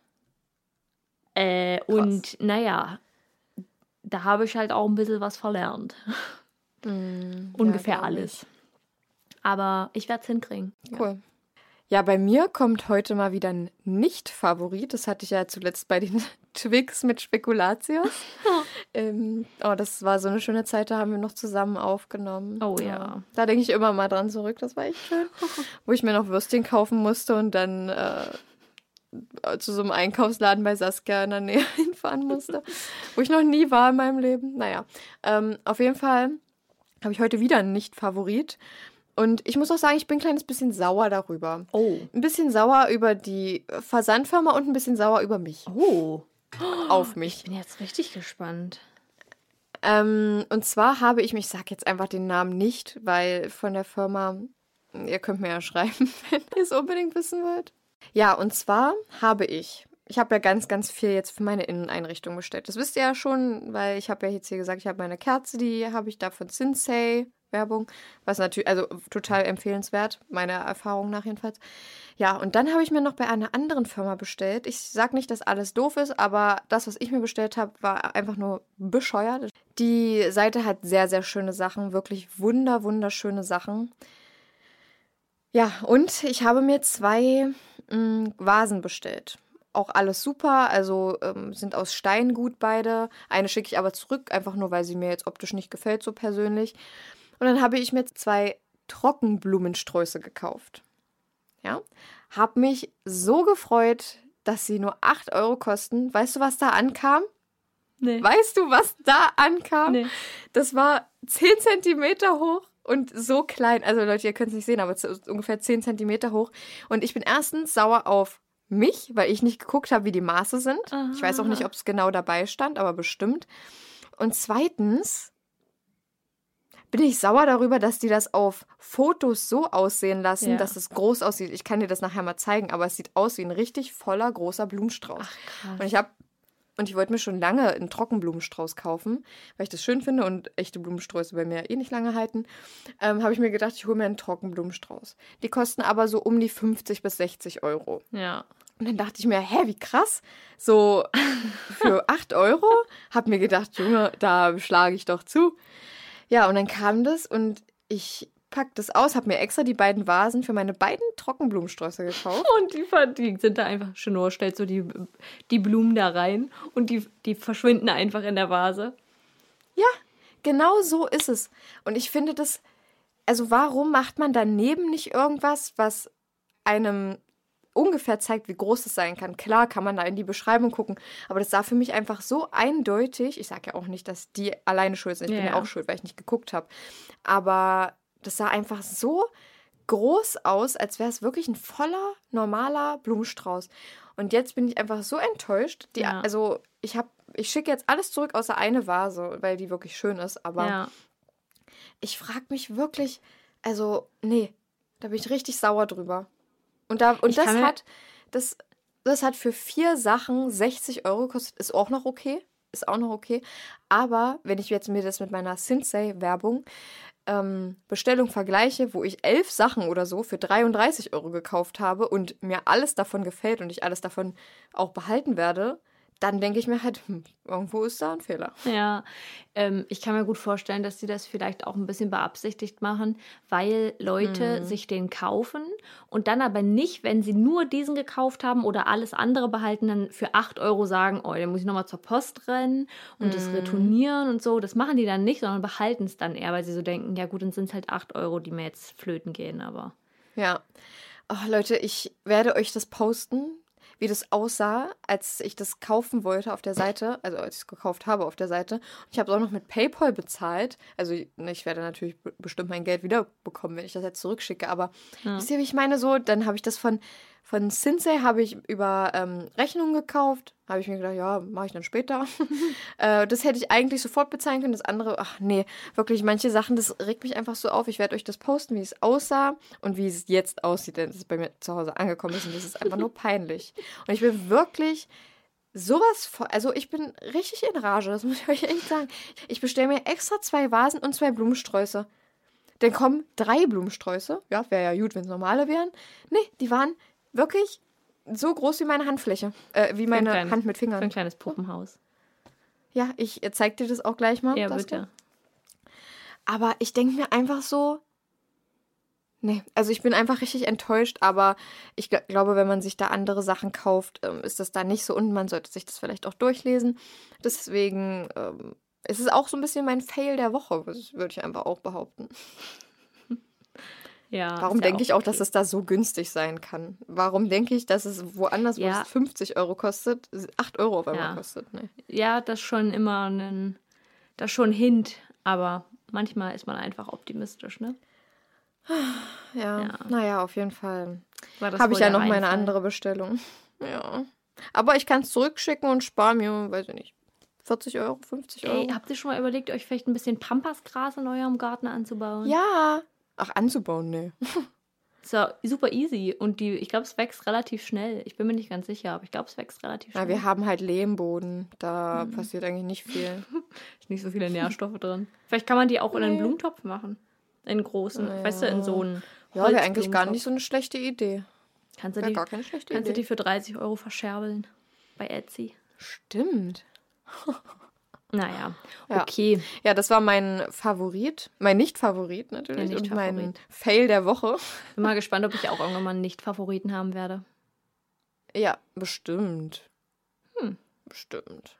Äh, und naja, da habe ich halt auch ein bisschen was verlernt. Ungefähr glaub ich. alles. Aber ich werde es hinkriegen. Cool. Ja, bei mir kommt heute mal wieder ein Nicht-Favorit. Das hatte ich ja zuletzt bei den Twix mit Spekulatius. ähm, oh, das war so eine schöne Zeit, da haben wir noch zusammen aufgenommen. Oh ja. Da denke ich immer mal dran zurück, das war echt schön. Wo ich mir noch Würstchen kaufen musste und dann äh, zu so einem Einkaufsladen bei Saskia in der Nähe hinfahren musste. wo ich noch nie war in meinem Leben. Naja, ähm, auf jeden Fall habe ich heute wieder einen Nicht-Favorit. Und ich muss auch sagen, ich bin ein kleines bisschen sauer darüber. Oh. Ein bisschen sauer über die Versandfirma und ein bisschen sauer über mich. Oh. Auf mich. Ich bin jetzt richtig gespannt. Ähm, und zwar habe ich mich, ich sage jetzt einfach den Namen nicht, weil von der Firma, ihr könnt mir ja schreiben, wenn ihr es unbedingt wissen wollt. Ja, und zwar habe ich, ich habe ja ganz, ganz viel jetzt für meine Inneneinrichtung bestellt. Das wisst ihr ja schon, weil ich habe ja jetzt hier gesagt, ich habe meine Kerze, die habe ich da von Sinsei. Werbung, was natürlich, also total empfehlenswert, meiner Erfahrung nach jedenfalls. Ja, und dann habe ich mir noch bei einer anderen Firma bestellt. Ich sage nicht, dass alles doof ist, aber das, was ich mir bestellt habe, war einfach nur bescheuert. Die Seite hat sehr, sehr schöne Sachen, wirklich wunder, wunderschöne Sachen. Ja, und ich habe mir zwei mh, Vasen bestellt. Auch alles super, also ähm, sind aus Stein gut beide. Eine schicke ich aber zurück, einfach nur, weil sie mir jetzt optisch nicht gefällt, so persönlich. Und dann habe ich mir zwei Trockenblumensträuße gekauft. Ja, habe mich so gefreut, dass sie nur 8 Euro kosten. Weißt du, was da ankam? Nee. Weißt du, was da ankam? Nee. Das war 10 Zentimeter hoch und so klein. Also Leute, ihr könnt es nicht sehen, aber es ist ungefähr 10 Zentimeter hoch. Und ich bin erstens sauer auf mich, weil ich nicht geguckt habe, wie die Maße sind. Ich weiß auch nicht, ob es genau dabei stand, aber bestimmt. Und zweitens bin ich sauer darüber, dass die das auf Fotos so aussehen lassen, Ja. dass es groß aussieht. Ich kann dir das nachher mal zeigen, aber es sieht aus wie ein richtig voller, großer Blumenstrauß. Und ich habe und ich wollte mir schon lange einen Trockenblumenstrauß kaufen, weil ich das schön finde und echte Blumensträuße bei mir eh nicht lange halten. Ähm, habe ich mir gedacht, ich hole mir einen Trockenblumenstrauß. Die kosten aber so um die 50 bis 60 Euro. Ja. Und dann dachte ich mir, hä, wie krass. So für 8 Euro. Hab mir gedacht, Junge, da schlage ich doch zu. Ja, und dann kam das und ich pack das aus, hab mir extra die beiden Vasen für meine beiden Trockenblumensträuße gekauft. Und die, die sind da einfach, Chenor stellt so die, die Blumen da rein und die, die verschwinden einfach in der Vase. Ja, genau so ist es. Und ich finde das, also warum macht man daneben nicht irgendwas, was einem ungefähr zeigt, wie groß es sein kann. Klar kann man da in die Beschreibung gucken, aber das sah für mich einfach so eindeutig. Ich sage ja auch nicht, dass die alleine schuld sind. Ich bin Ja, ja ja. auch schuld, weil ich nicht geguckt habe. Aber das sah einfach so groß aus, als wäre es wirklich ein voller, normaler Blumenstrauß. Und jetzt bin ich einfach so enttäuscht. Die, Ja. Also ich habe, ich schicke jetzt alles zurück, außer eine Vase, weil die wirklich schön ist. Aber Ja. ich frage mich wirklich, also, nee, da bin ich richtig sauer drüber. Und, da, und Ich das hat, das, das hat für vier Sachen 60 Euro gekostet. Ist auch noch okay. Ist auch noch okay. Aber wenn ich jetzt mir das mit meiner Sinsei-Werbung ähm, Bestellung vergleiche, wo ich elf Sachen oder so für 33 Euro gekauft habe und mir alles davon gefällt und ich alles davon auch behalten werde, dann denke ich mir halt, hm, irgendwo ist da ein Fehler. Ja, ähm, ich kann mir gut vorstellen, dass sie das vielleicht auch ein bisschen beabsichtigt machen, weil Leute sich den kaufen und dann aber nicht, wenn sie nur diesen gekauft haben oder alles andere behalten, dann für 8 Euro sagen, oh, dann muss ich nochmal zur Post rennen und das retournieren und so. Das machen die dann nicht, sondern behalten es dann eher, weil sie so denken, ja gut, dann sind es halt 8 Euro, die mir jetzt flöten gehen, aber. Ja. Oh, Leute, ich werde euch das posten, wie das aussah, als ich das kaufen wollte auf der Seite, also als ich es gekauft habe auf der Seite. Und ich habe es auch noch mit PayPal bezahlt. Also ne, ich werde natürlich be- bestimmt mein Geld wiederbekommen, wenn ich das jetzt zurückschicke. Aber wisst ihr, wie ich meine? So, dann habe ich das von, von Sinsei habe ich über ähm, Rechnungen gekauft. Habe ich mir gedacht, ja, mache ich dann später. äh, das hätte ich eigentlich sofort bezahlen können. Das andere, ach nee, wirklich, manche Sachen, das regt mich einfach so auf. Ich werde euch das posten, wie es aussah und wie es jetzt aussieht, denn es bei mir zu Hause angekommen ist und das ist einfach nur peinlich. Und ich bin wirklich sowas von, also ich bin richtig in Rage, das muss ich euch echt sagen. Ich bestelle mir extra zwei Vasen und zwei Blumensträuße. Dann kommen drei Blumensträuße. Ja, wäre ja gut, wenn es normale wären. Nee, die waren wirklich so groß wie meine Handfläche. Äh, wie meine kleines- Hand mit Für ein Fingern. kleines Puppenhaus. Ja, ich zeig dir das auch gleich mal. Ja, bitte. Aber ich denke mir einfach so. Nee, also ich bin einfach richtig enttäuscht, aber ich gl- glaube, wenn man sich da andere Sachen kauft, ähm, ist das da nicht so und man sollte sich das vielleicht auch durchlesen. Deswegen ähm, ist es auch so ein bisschen mein Fail der Woche, das würde ich einfach auch behaupten. Ja, Warum ist ja denke ich auch, okay. dass es da so günstig sein kann? Warum denke ich, dass es woanders, wo Ja. es 50 Euro kostet, 8 Euro auf einmal Ja. kostet? Nee. Ja, das ist schon immer ein. Das schon ein Hint, aber manchmal ist man einfach optimistisch, ne? Ja, Ja. naja, auf jeden Fall. Habe ich ja noch meine andere Bestellung. Ja. Aber ich kann es zurückschicken und spare mir, weiß ich nicht, 40 Euro, 50 Euro. Ey, habt ihr schon mal überlegt, euch vielleicht ein bisschen Pampasgras in eurem Garten anzubauen? ja. Ach, anzubauen, nee. Ist ja super easy und die, ich glaube, es wächst relativ schnell. Ich bin mir nicht ganz sicher, aber ich glaube, es wächst relativ schnell. Ja, wir haben halt Lehmboden. Da passiert eigentlich nicht viel. Ist nicht so viele Nährstoffe drin. Vielleicht kann man die auch in einen Nee. Blumentopf machen. In großen, Ja. weißt du, in so einen Ja, wäre eigentlich gar nicht so eine schlechte Idee. Kannst du die, gar keine schlechte kannst du Idee. die für 30 Euro verscherbeln bei Etsy? Stimmt. Naja, Ja. okay. Ja, das war mein Favorit. Mein Nicht-Favorit natürlich. Der und mein. Fail der Woche. Bin mal gespannt, ob ich auch irgendwann mal einen Nicht-Favoriten haben werde. Ja, bestimmt. Hm. Bestimmt.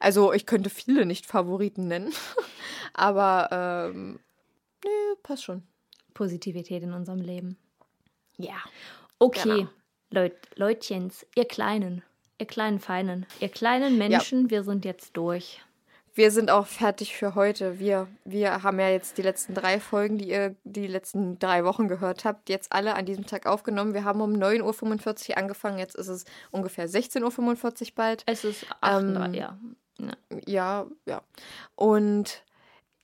Also, ich könnte viele Nicht-Favoriten nennen. Aber, ähm, nee, passt schon. Positivität in unserem Leben. Ja. Okay, Genau. Leut, Leutchens, ihr Kleinen, ihr kleinen Feinen, ihr kleinen Menschen, wir sind jetzt durch. Wir sind auch fertig für heute. Wir, wir haben ja jetzt die letzten drei Folgen, die ihr die letzten drei Wochen gehört habt, jetzt alle an diesem Tag aufgenommen. Wir haben um 9.45 Uhr angefangen. Jetzt ist es ungefähr 16.45 Uhr bald. Es ist Ähm, 38, ja. ja. Ja, ja. Und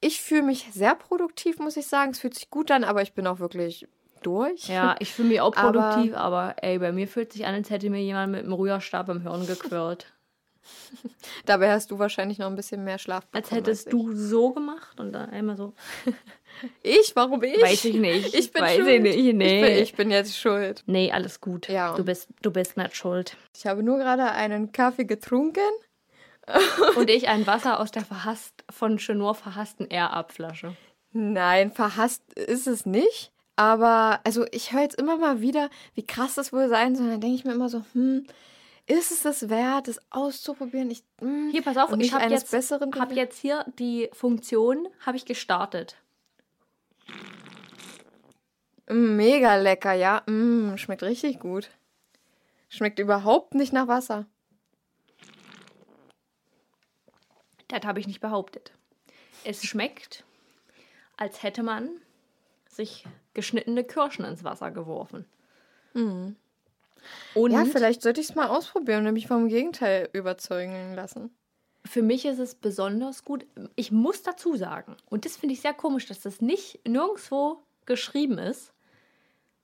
ich fühle mich sehr produktiv, muss ich sagen. Es fühlt sich gut an, aber ich bin auch wirklich durch. Ja, ich fühle mich auch Aber- produktiv, aber, ey, bei mir fühlt sich an, als hätte mir jemand mit einem Rührstab im Hirn gequirlt. Dabei hast du wahrscheinlich noch ein bisschen mehr Schlaf bekommen. Als hättest als du so gemacht und dann einmal so. Ich. ich? Warum ich? Weiß ich nicht. Ich bin Weiß schuld. ich nicht. Ich, Nee. bin, ich bin jetzt schuld. Nee, alles gut. Ja. Du bist, du bist nicht schuld. Ich habe nur gerade einen Kaffee getrunken. Und ich ein Wasser aus der verhasst, von Chenor verhassten Air-Up-Flasche. Nein, verhasst ist es nicht. Aber, also ich höre jetzt immer mal wieder, wie krass das wohl sein soll. Dann denke ich mir immer so, hm, ist es das wert, das auszuprobieren? Ich, hm, Hier, pass auf, ich habe eines jetzt, Besseren hab jetzt hier die Funktion, habe ich gestartet. Mm, Mega lecker, ja. Mm, schmeckt richtig gut. Schmeckt überhaupt nicht nach Wasser. Das habe ich nicht behauptet. Es schmeckt, als hätte man sich geschnittene Kirschen ins Wasser geworfen. Und. Ja, vielleicht sollte ich es mal ausprobieren und mich vom Gegenteil überzeugen lassen. für mich ist es besonders gut. Ich muss dazu sagen, und das finde ich sehr komisch, dass das nicht nirgendwo geschrieben ist.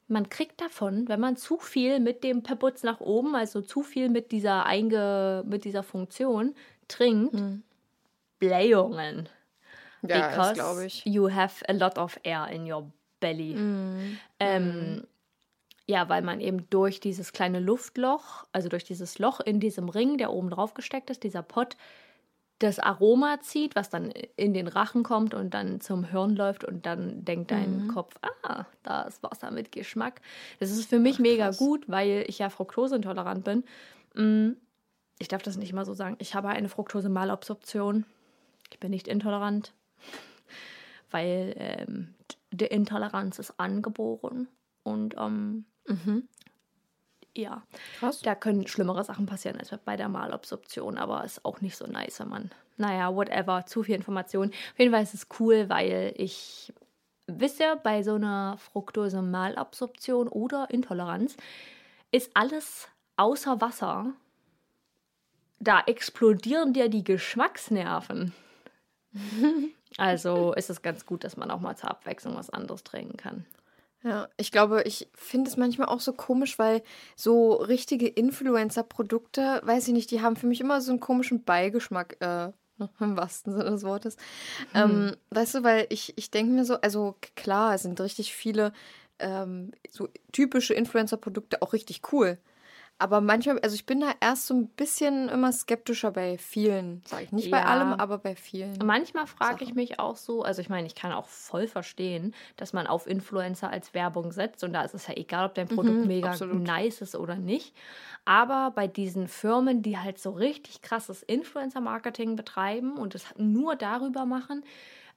Man kriegt davon, wenn man zu viel mit dem Peputz nach oben, also zu viel mit dieser einge, mit dieser Funktion trinkt, Blähungen. Ja, glaube ich. you have a lot of air in your belly. Ähm, ja, weil man eben durch dieses kleine Luftloch, also durch dieses Loch in diesem Ring, der oben drauf gesteckt ist, dieser Pott, das Aroma zieht, was dann in den Rachen kommt und dann zum Hirn läuft und dann denkt dein Kopf, ah, da ist Wasser mit Geschmack. Das ist für mich mega gut, weil ich ja fruktoseintolerant bin. Mm, Ich darf das nicht immer so sagen. Ich habe eine Fructose-Malabsorption. Ich bin nicht intolerant, weil ähm, die Intoleranz ist angeboren und ähm, ja, Krass. da können schlimmere Sachen passieren als bei der Malabsorption, aber ist auch nicht so nice, wenn man, naja, whatever, zu viel Information. Auf jeden Fall ist es cool, weil ich, wisst ihr, bei so einer Fructose-Malabsorption oder Intoleranz ist alles außer Wasser. Da explodieren dir die Geschmacksnerven. Also ist es ganz gut, dass man auch mal zur Abwechslung was anderes trinken kann. Ja, ich glaube, ich finde es manchmal auch so komisch, weil so richtige Influencer-Produkte, weiß ich nicht, die haben für mich immer so einen komischen Beigeschmack, äh, im wahrsten Sinne des Wortes. Ähm, weißt du, weil ich, ich denke mir so, also klar, es sind richtig viele ähm, so typische Influencer-Produkte auch richtig cool. Aber manchmal, also ich bin da erst so ein bisschen immer skeptischer bei vielen, sage ich. Nicht bei Ja. allem, aber bei vielen. Manchmal frage ich mich auch so, also ich meine, ich kann auch voll verstehen, dass man auf Influencer als Werbung setzt und da ist es ja egal, ob dein Produkt mega Mhm, absolut. nice ist oder nicht. Aber bei diesen Firmen, die halt so richtig krasses Influencer-Marketing betreiben und es nur darüber machen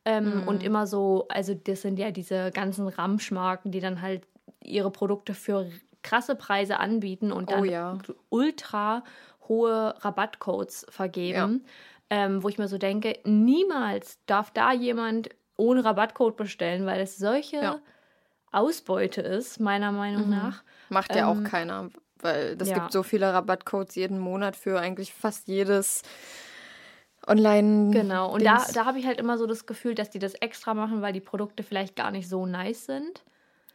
ähm, Mhm. und immer so, also das sind ja diese ganzen Ramschmarken, die dann halt ihre Produkte für krasse Preise anbieten und Oh dann ja. ultra hohe Rabattcodes vergeben, ähm, wo ich mir so denke, niemals darf da jemand ohne Rabattcode bestellen, weil es solche Ja. Ausbeute ist, meiner Meinung nach. Macht ja Ähm, auch keiner, weil es ja. gibt so viele Rabattcodes jeden Monat für eigentlich fast jedes Online. Genau, und da, Dings. da habe ich halt immer so das Gefühl, dass die das extra machen, weil die Produkte vielleicht gar nicht so nice sind.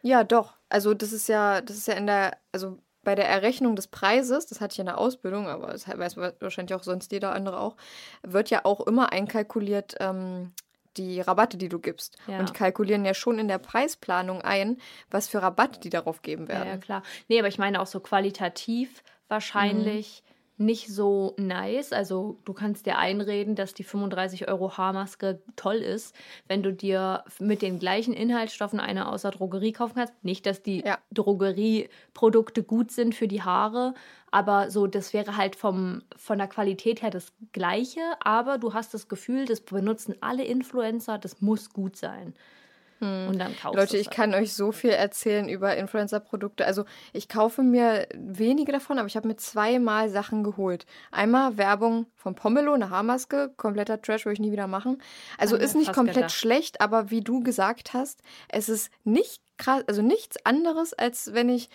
Ja, doch. Also das ist ja, das ist ja in der, also bei der Errechnung des Preises, das hatte ich in der Ausbildung, aber das weiß wahrscheinlich auch sonst jeder andere auch, wird ja auch immer einkalkuliert ähm, die Rabatte, die du gibst. Ja. Und die kalkulieren ja schon in der Preisplanung ein, was für Rabatte die darauf geben Ja, ja, werden. klar. Nee, aber ich meine auch so qualitativ wahrscheinlich nicht so nice. Also du kannst dir einreden, dass die 35 Euro Haarmaske toll ist, wenn du dir mit den gleichen Inhaltsstoffen eine aus der Drogerie kaufen kannst. Nicht, dass die Ja. Drogerieprodukte gut sind für die Haare, aber so, das wäre halt vom, von der Qualität her das Gleiche, aber du hast das Gefühl, das benutzen alle Influencer, das muss gut sein. Und dann kaufst Leute, ich halt. kann euch so viel erzählen über Influencer-Produkte. Also ich kaufe mir wenige davon, aber ich habe mir zweimal Sachen geholt. Einmal Werbung von Pomelo, eine Haarmaske, kompletter Trash, würde ich nie wieder machen. Also ich ist nicht komplett gedacht. schlecht, aber wie du gesagt hast, es ist nicht krass, also nichts anderes, als wenn ich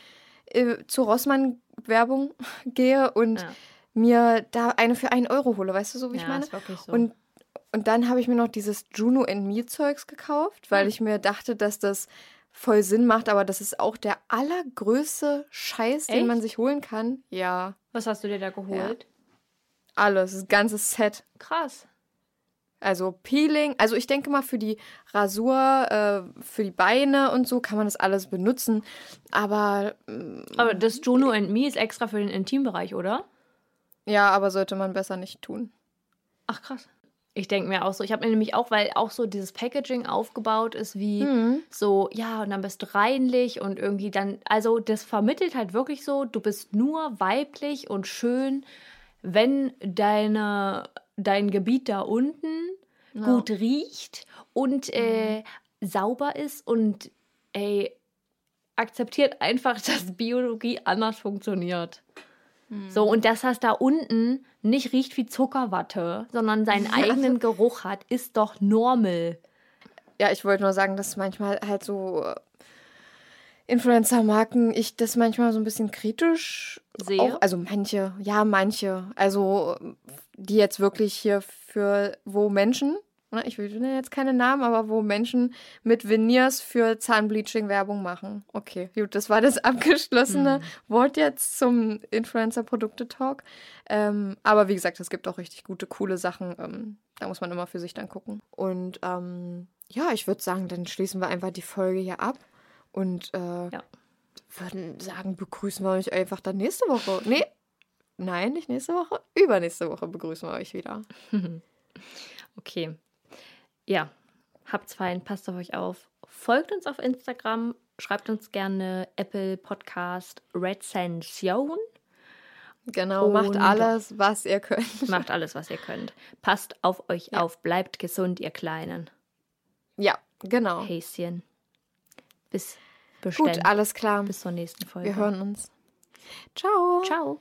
äh, zur Rossmann-Werbung gehe und Ja. mir da eine für einen Euro hole, weißt du so, wie ich Ja, meine? ist wirklich so. Und, und dann habe ich mir noch dieses Juno and Me Zeugs gekauft, weil Hm. ich mir dachte, dass das voll Sinn macht, aber das ist auch der allergrößte Scheiß, den Echt? man sich holen kann. Ja, Was hast du dir da geholt? alles, das ganze Set. Krass. Also Peeling, also ich denke mal für die Rasur, äh, für die Beine und so kann man das alles benutzen, aber mm, Aber das Juno and Me ist extra für den Intimbereich, oder? ja, aber sollte man besser nicht tun. Ach krass. Ich denke mir auch so, ich habe mir nämlich auch, weil auch so dieses Packaging aufgebaut ist wie so, ja, und dann bist du reinlich und irgendwie dann, also das vermittelt halt wirklich so, du bist nur weiblich und schön, wenn deine, dein Gebiet da unten gut riecht und äh, sauber ist und ey, akzeptiert einfach, dass Biologie anders funktioniert. So, und dass das da unten nicht riecht wie Zuckerwatte, sondern seinen eigenen Geruch hat, ist doch normal. Ja, ich wollte nur sagen, dass manchmal halt so äh, Influencer-Marken, ich das manchmal so ein bisschen kritisch Sehe? Auch, also manche, ja, manche. Also die jetzt wirklich hier für, wo Menschen, ich will jetzt keine Namen, aber wo Menschen mit Veneers für Zahnbleaching Werbung machen. Okay, gut, das war das abgeschlossene Wort jetzt zum Influencer-Produkte-Talk. Ähm, aber wie gesagt, es gibt auch richtig gute, coole Sachen. Ähm, da muss man immer für sich dann gucken. Und ähm, ja, ich würde sagen, dann schließen wir einfach die Folge hier ab. Und äh, Ja. würden sagen, begrüßen wir euch einfach dann nächste Woche. Nee, nein, nicht nächste Woche. Übernächste Woche begrüßen wir euch wieder. Okay. Ja, habt's fein, passt auf euch auf. Folgt uns auf Instagram, schreibt uns gerne Apple Podcast Rezension. Genau, macht Und- alles, was ihr könnt. Macht alles, was ihr könnt. Passt auf euch auf, bleibt gesund, ihr Kleinen. Ja, genau. Häschen. Bis bestimmt. Gut, alles klar. Bis zur nächsten Folge. Wir hören uns. Ciao. Ciao.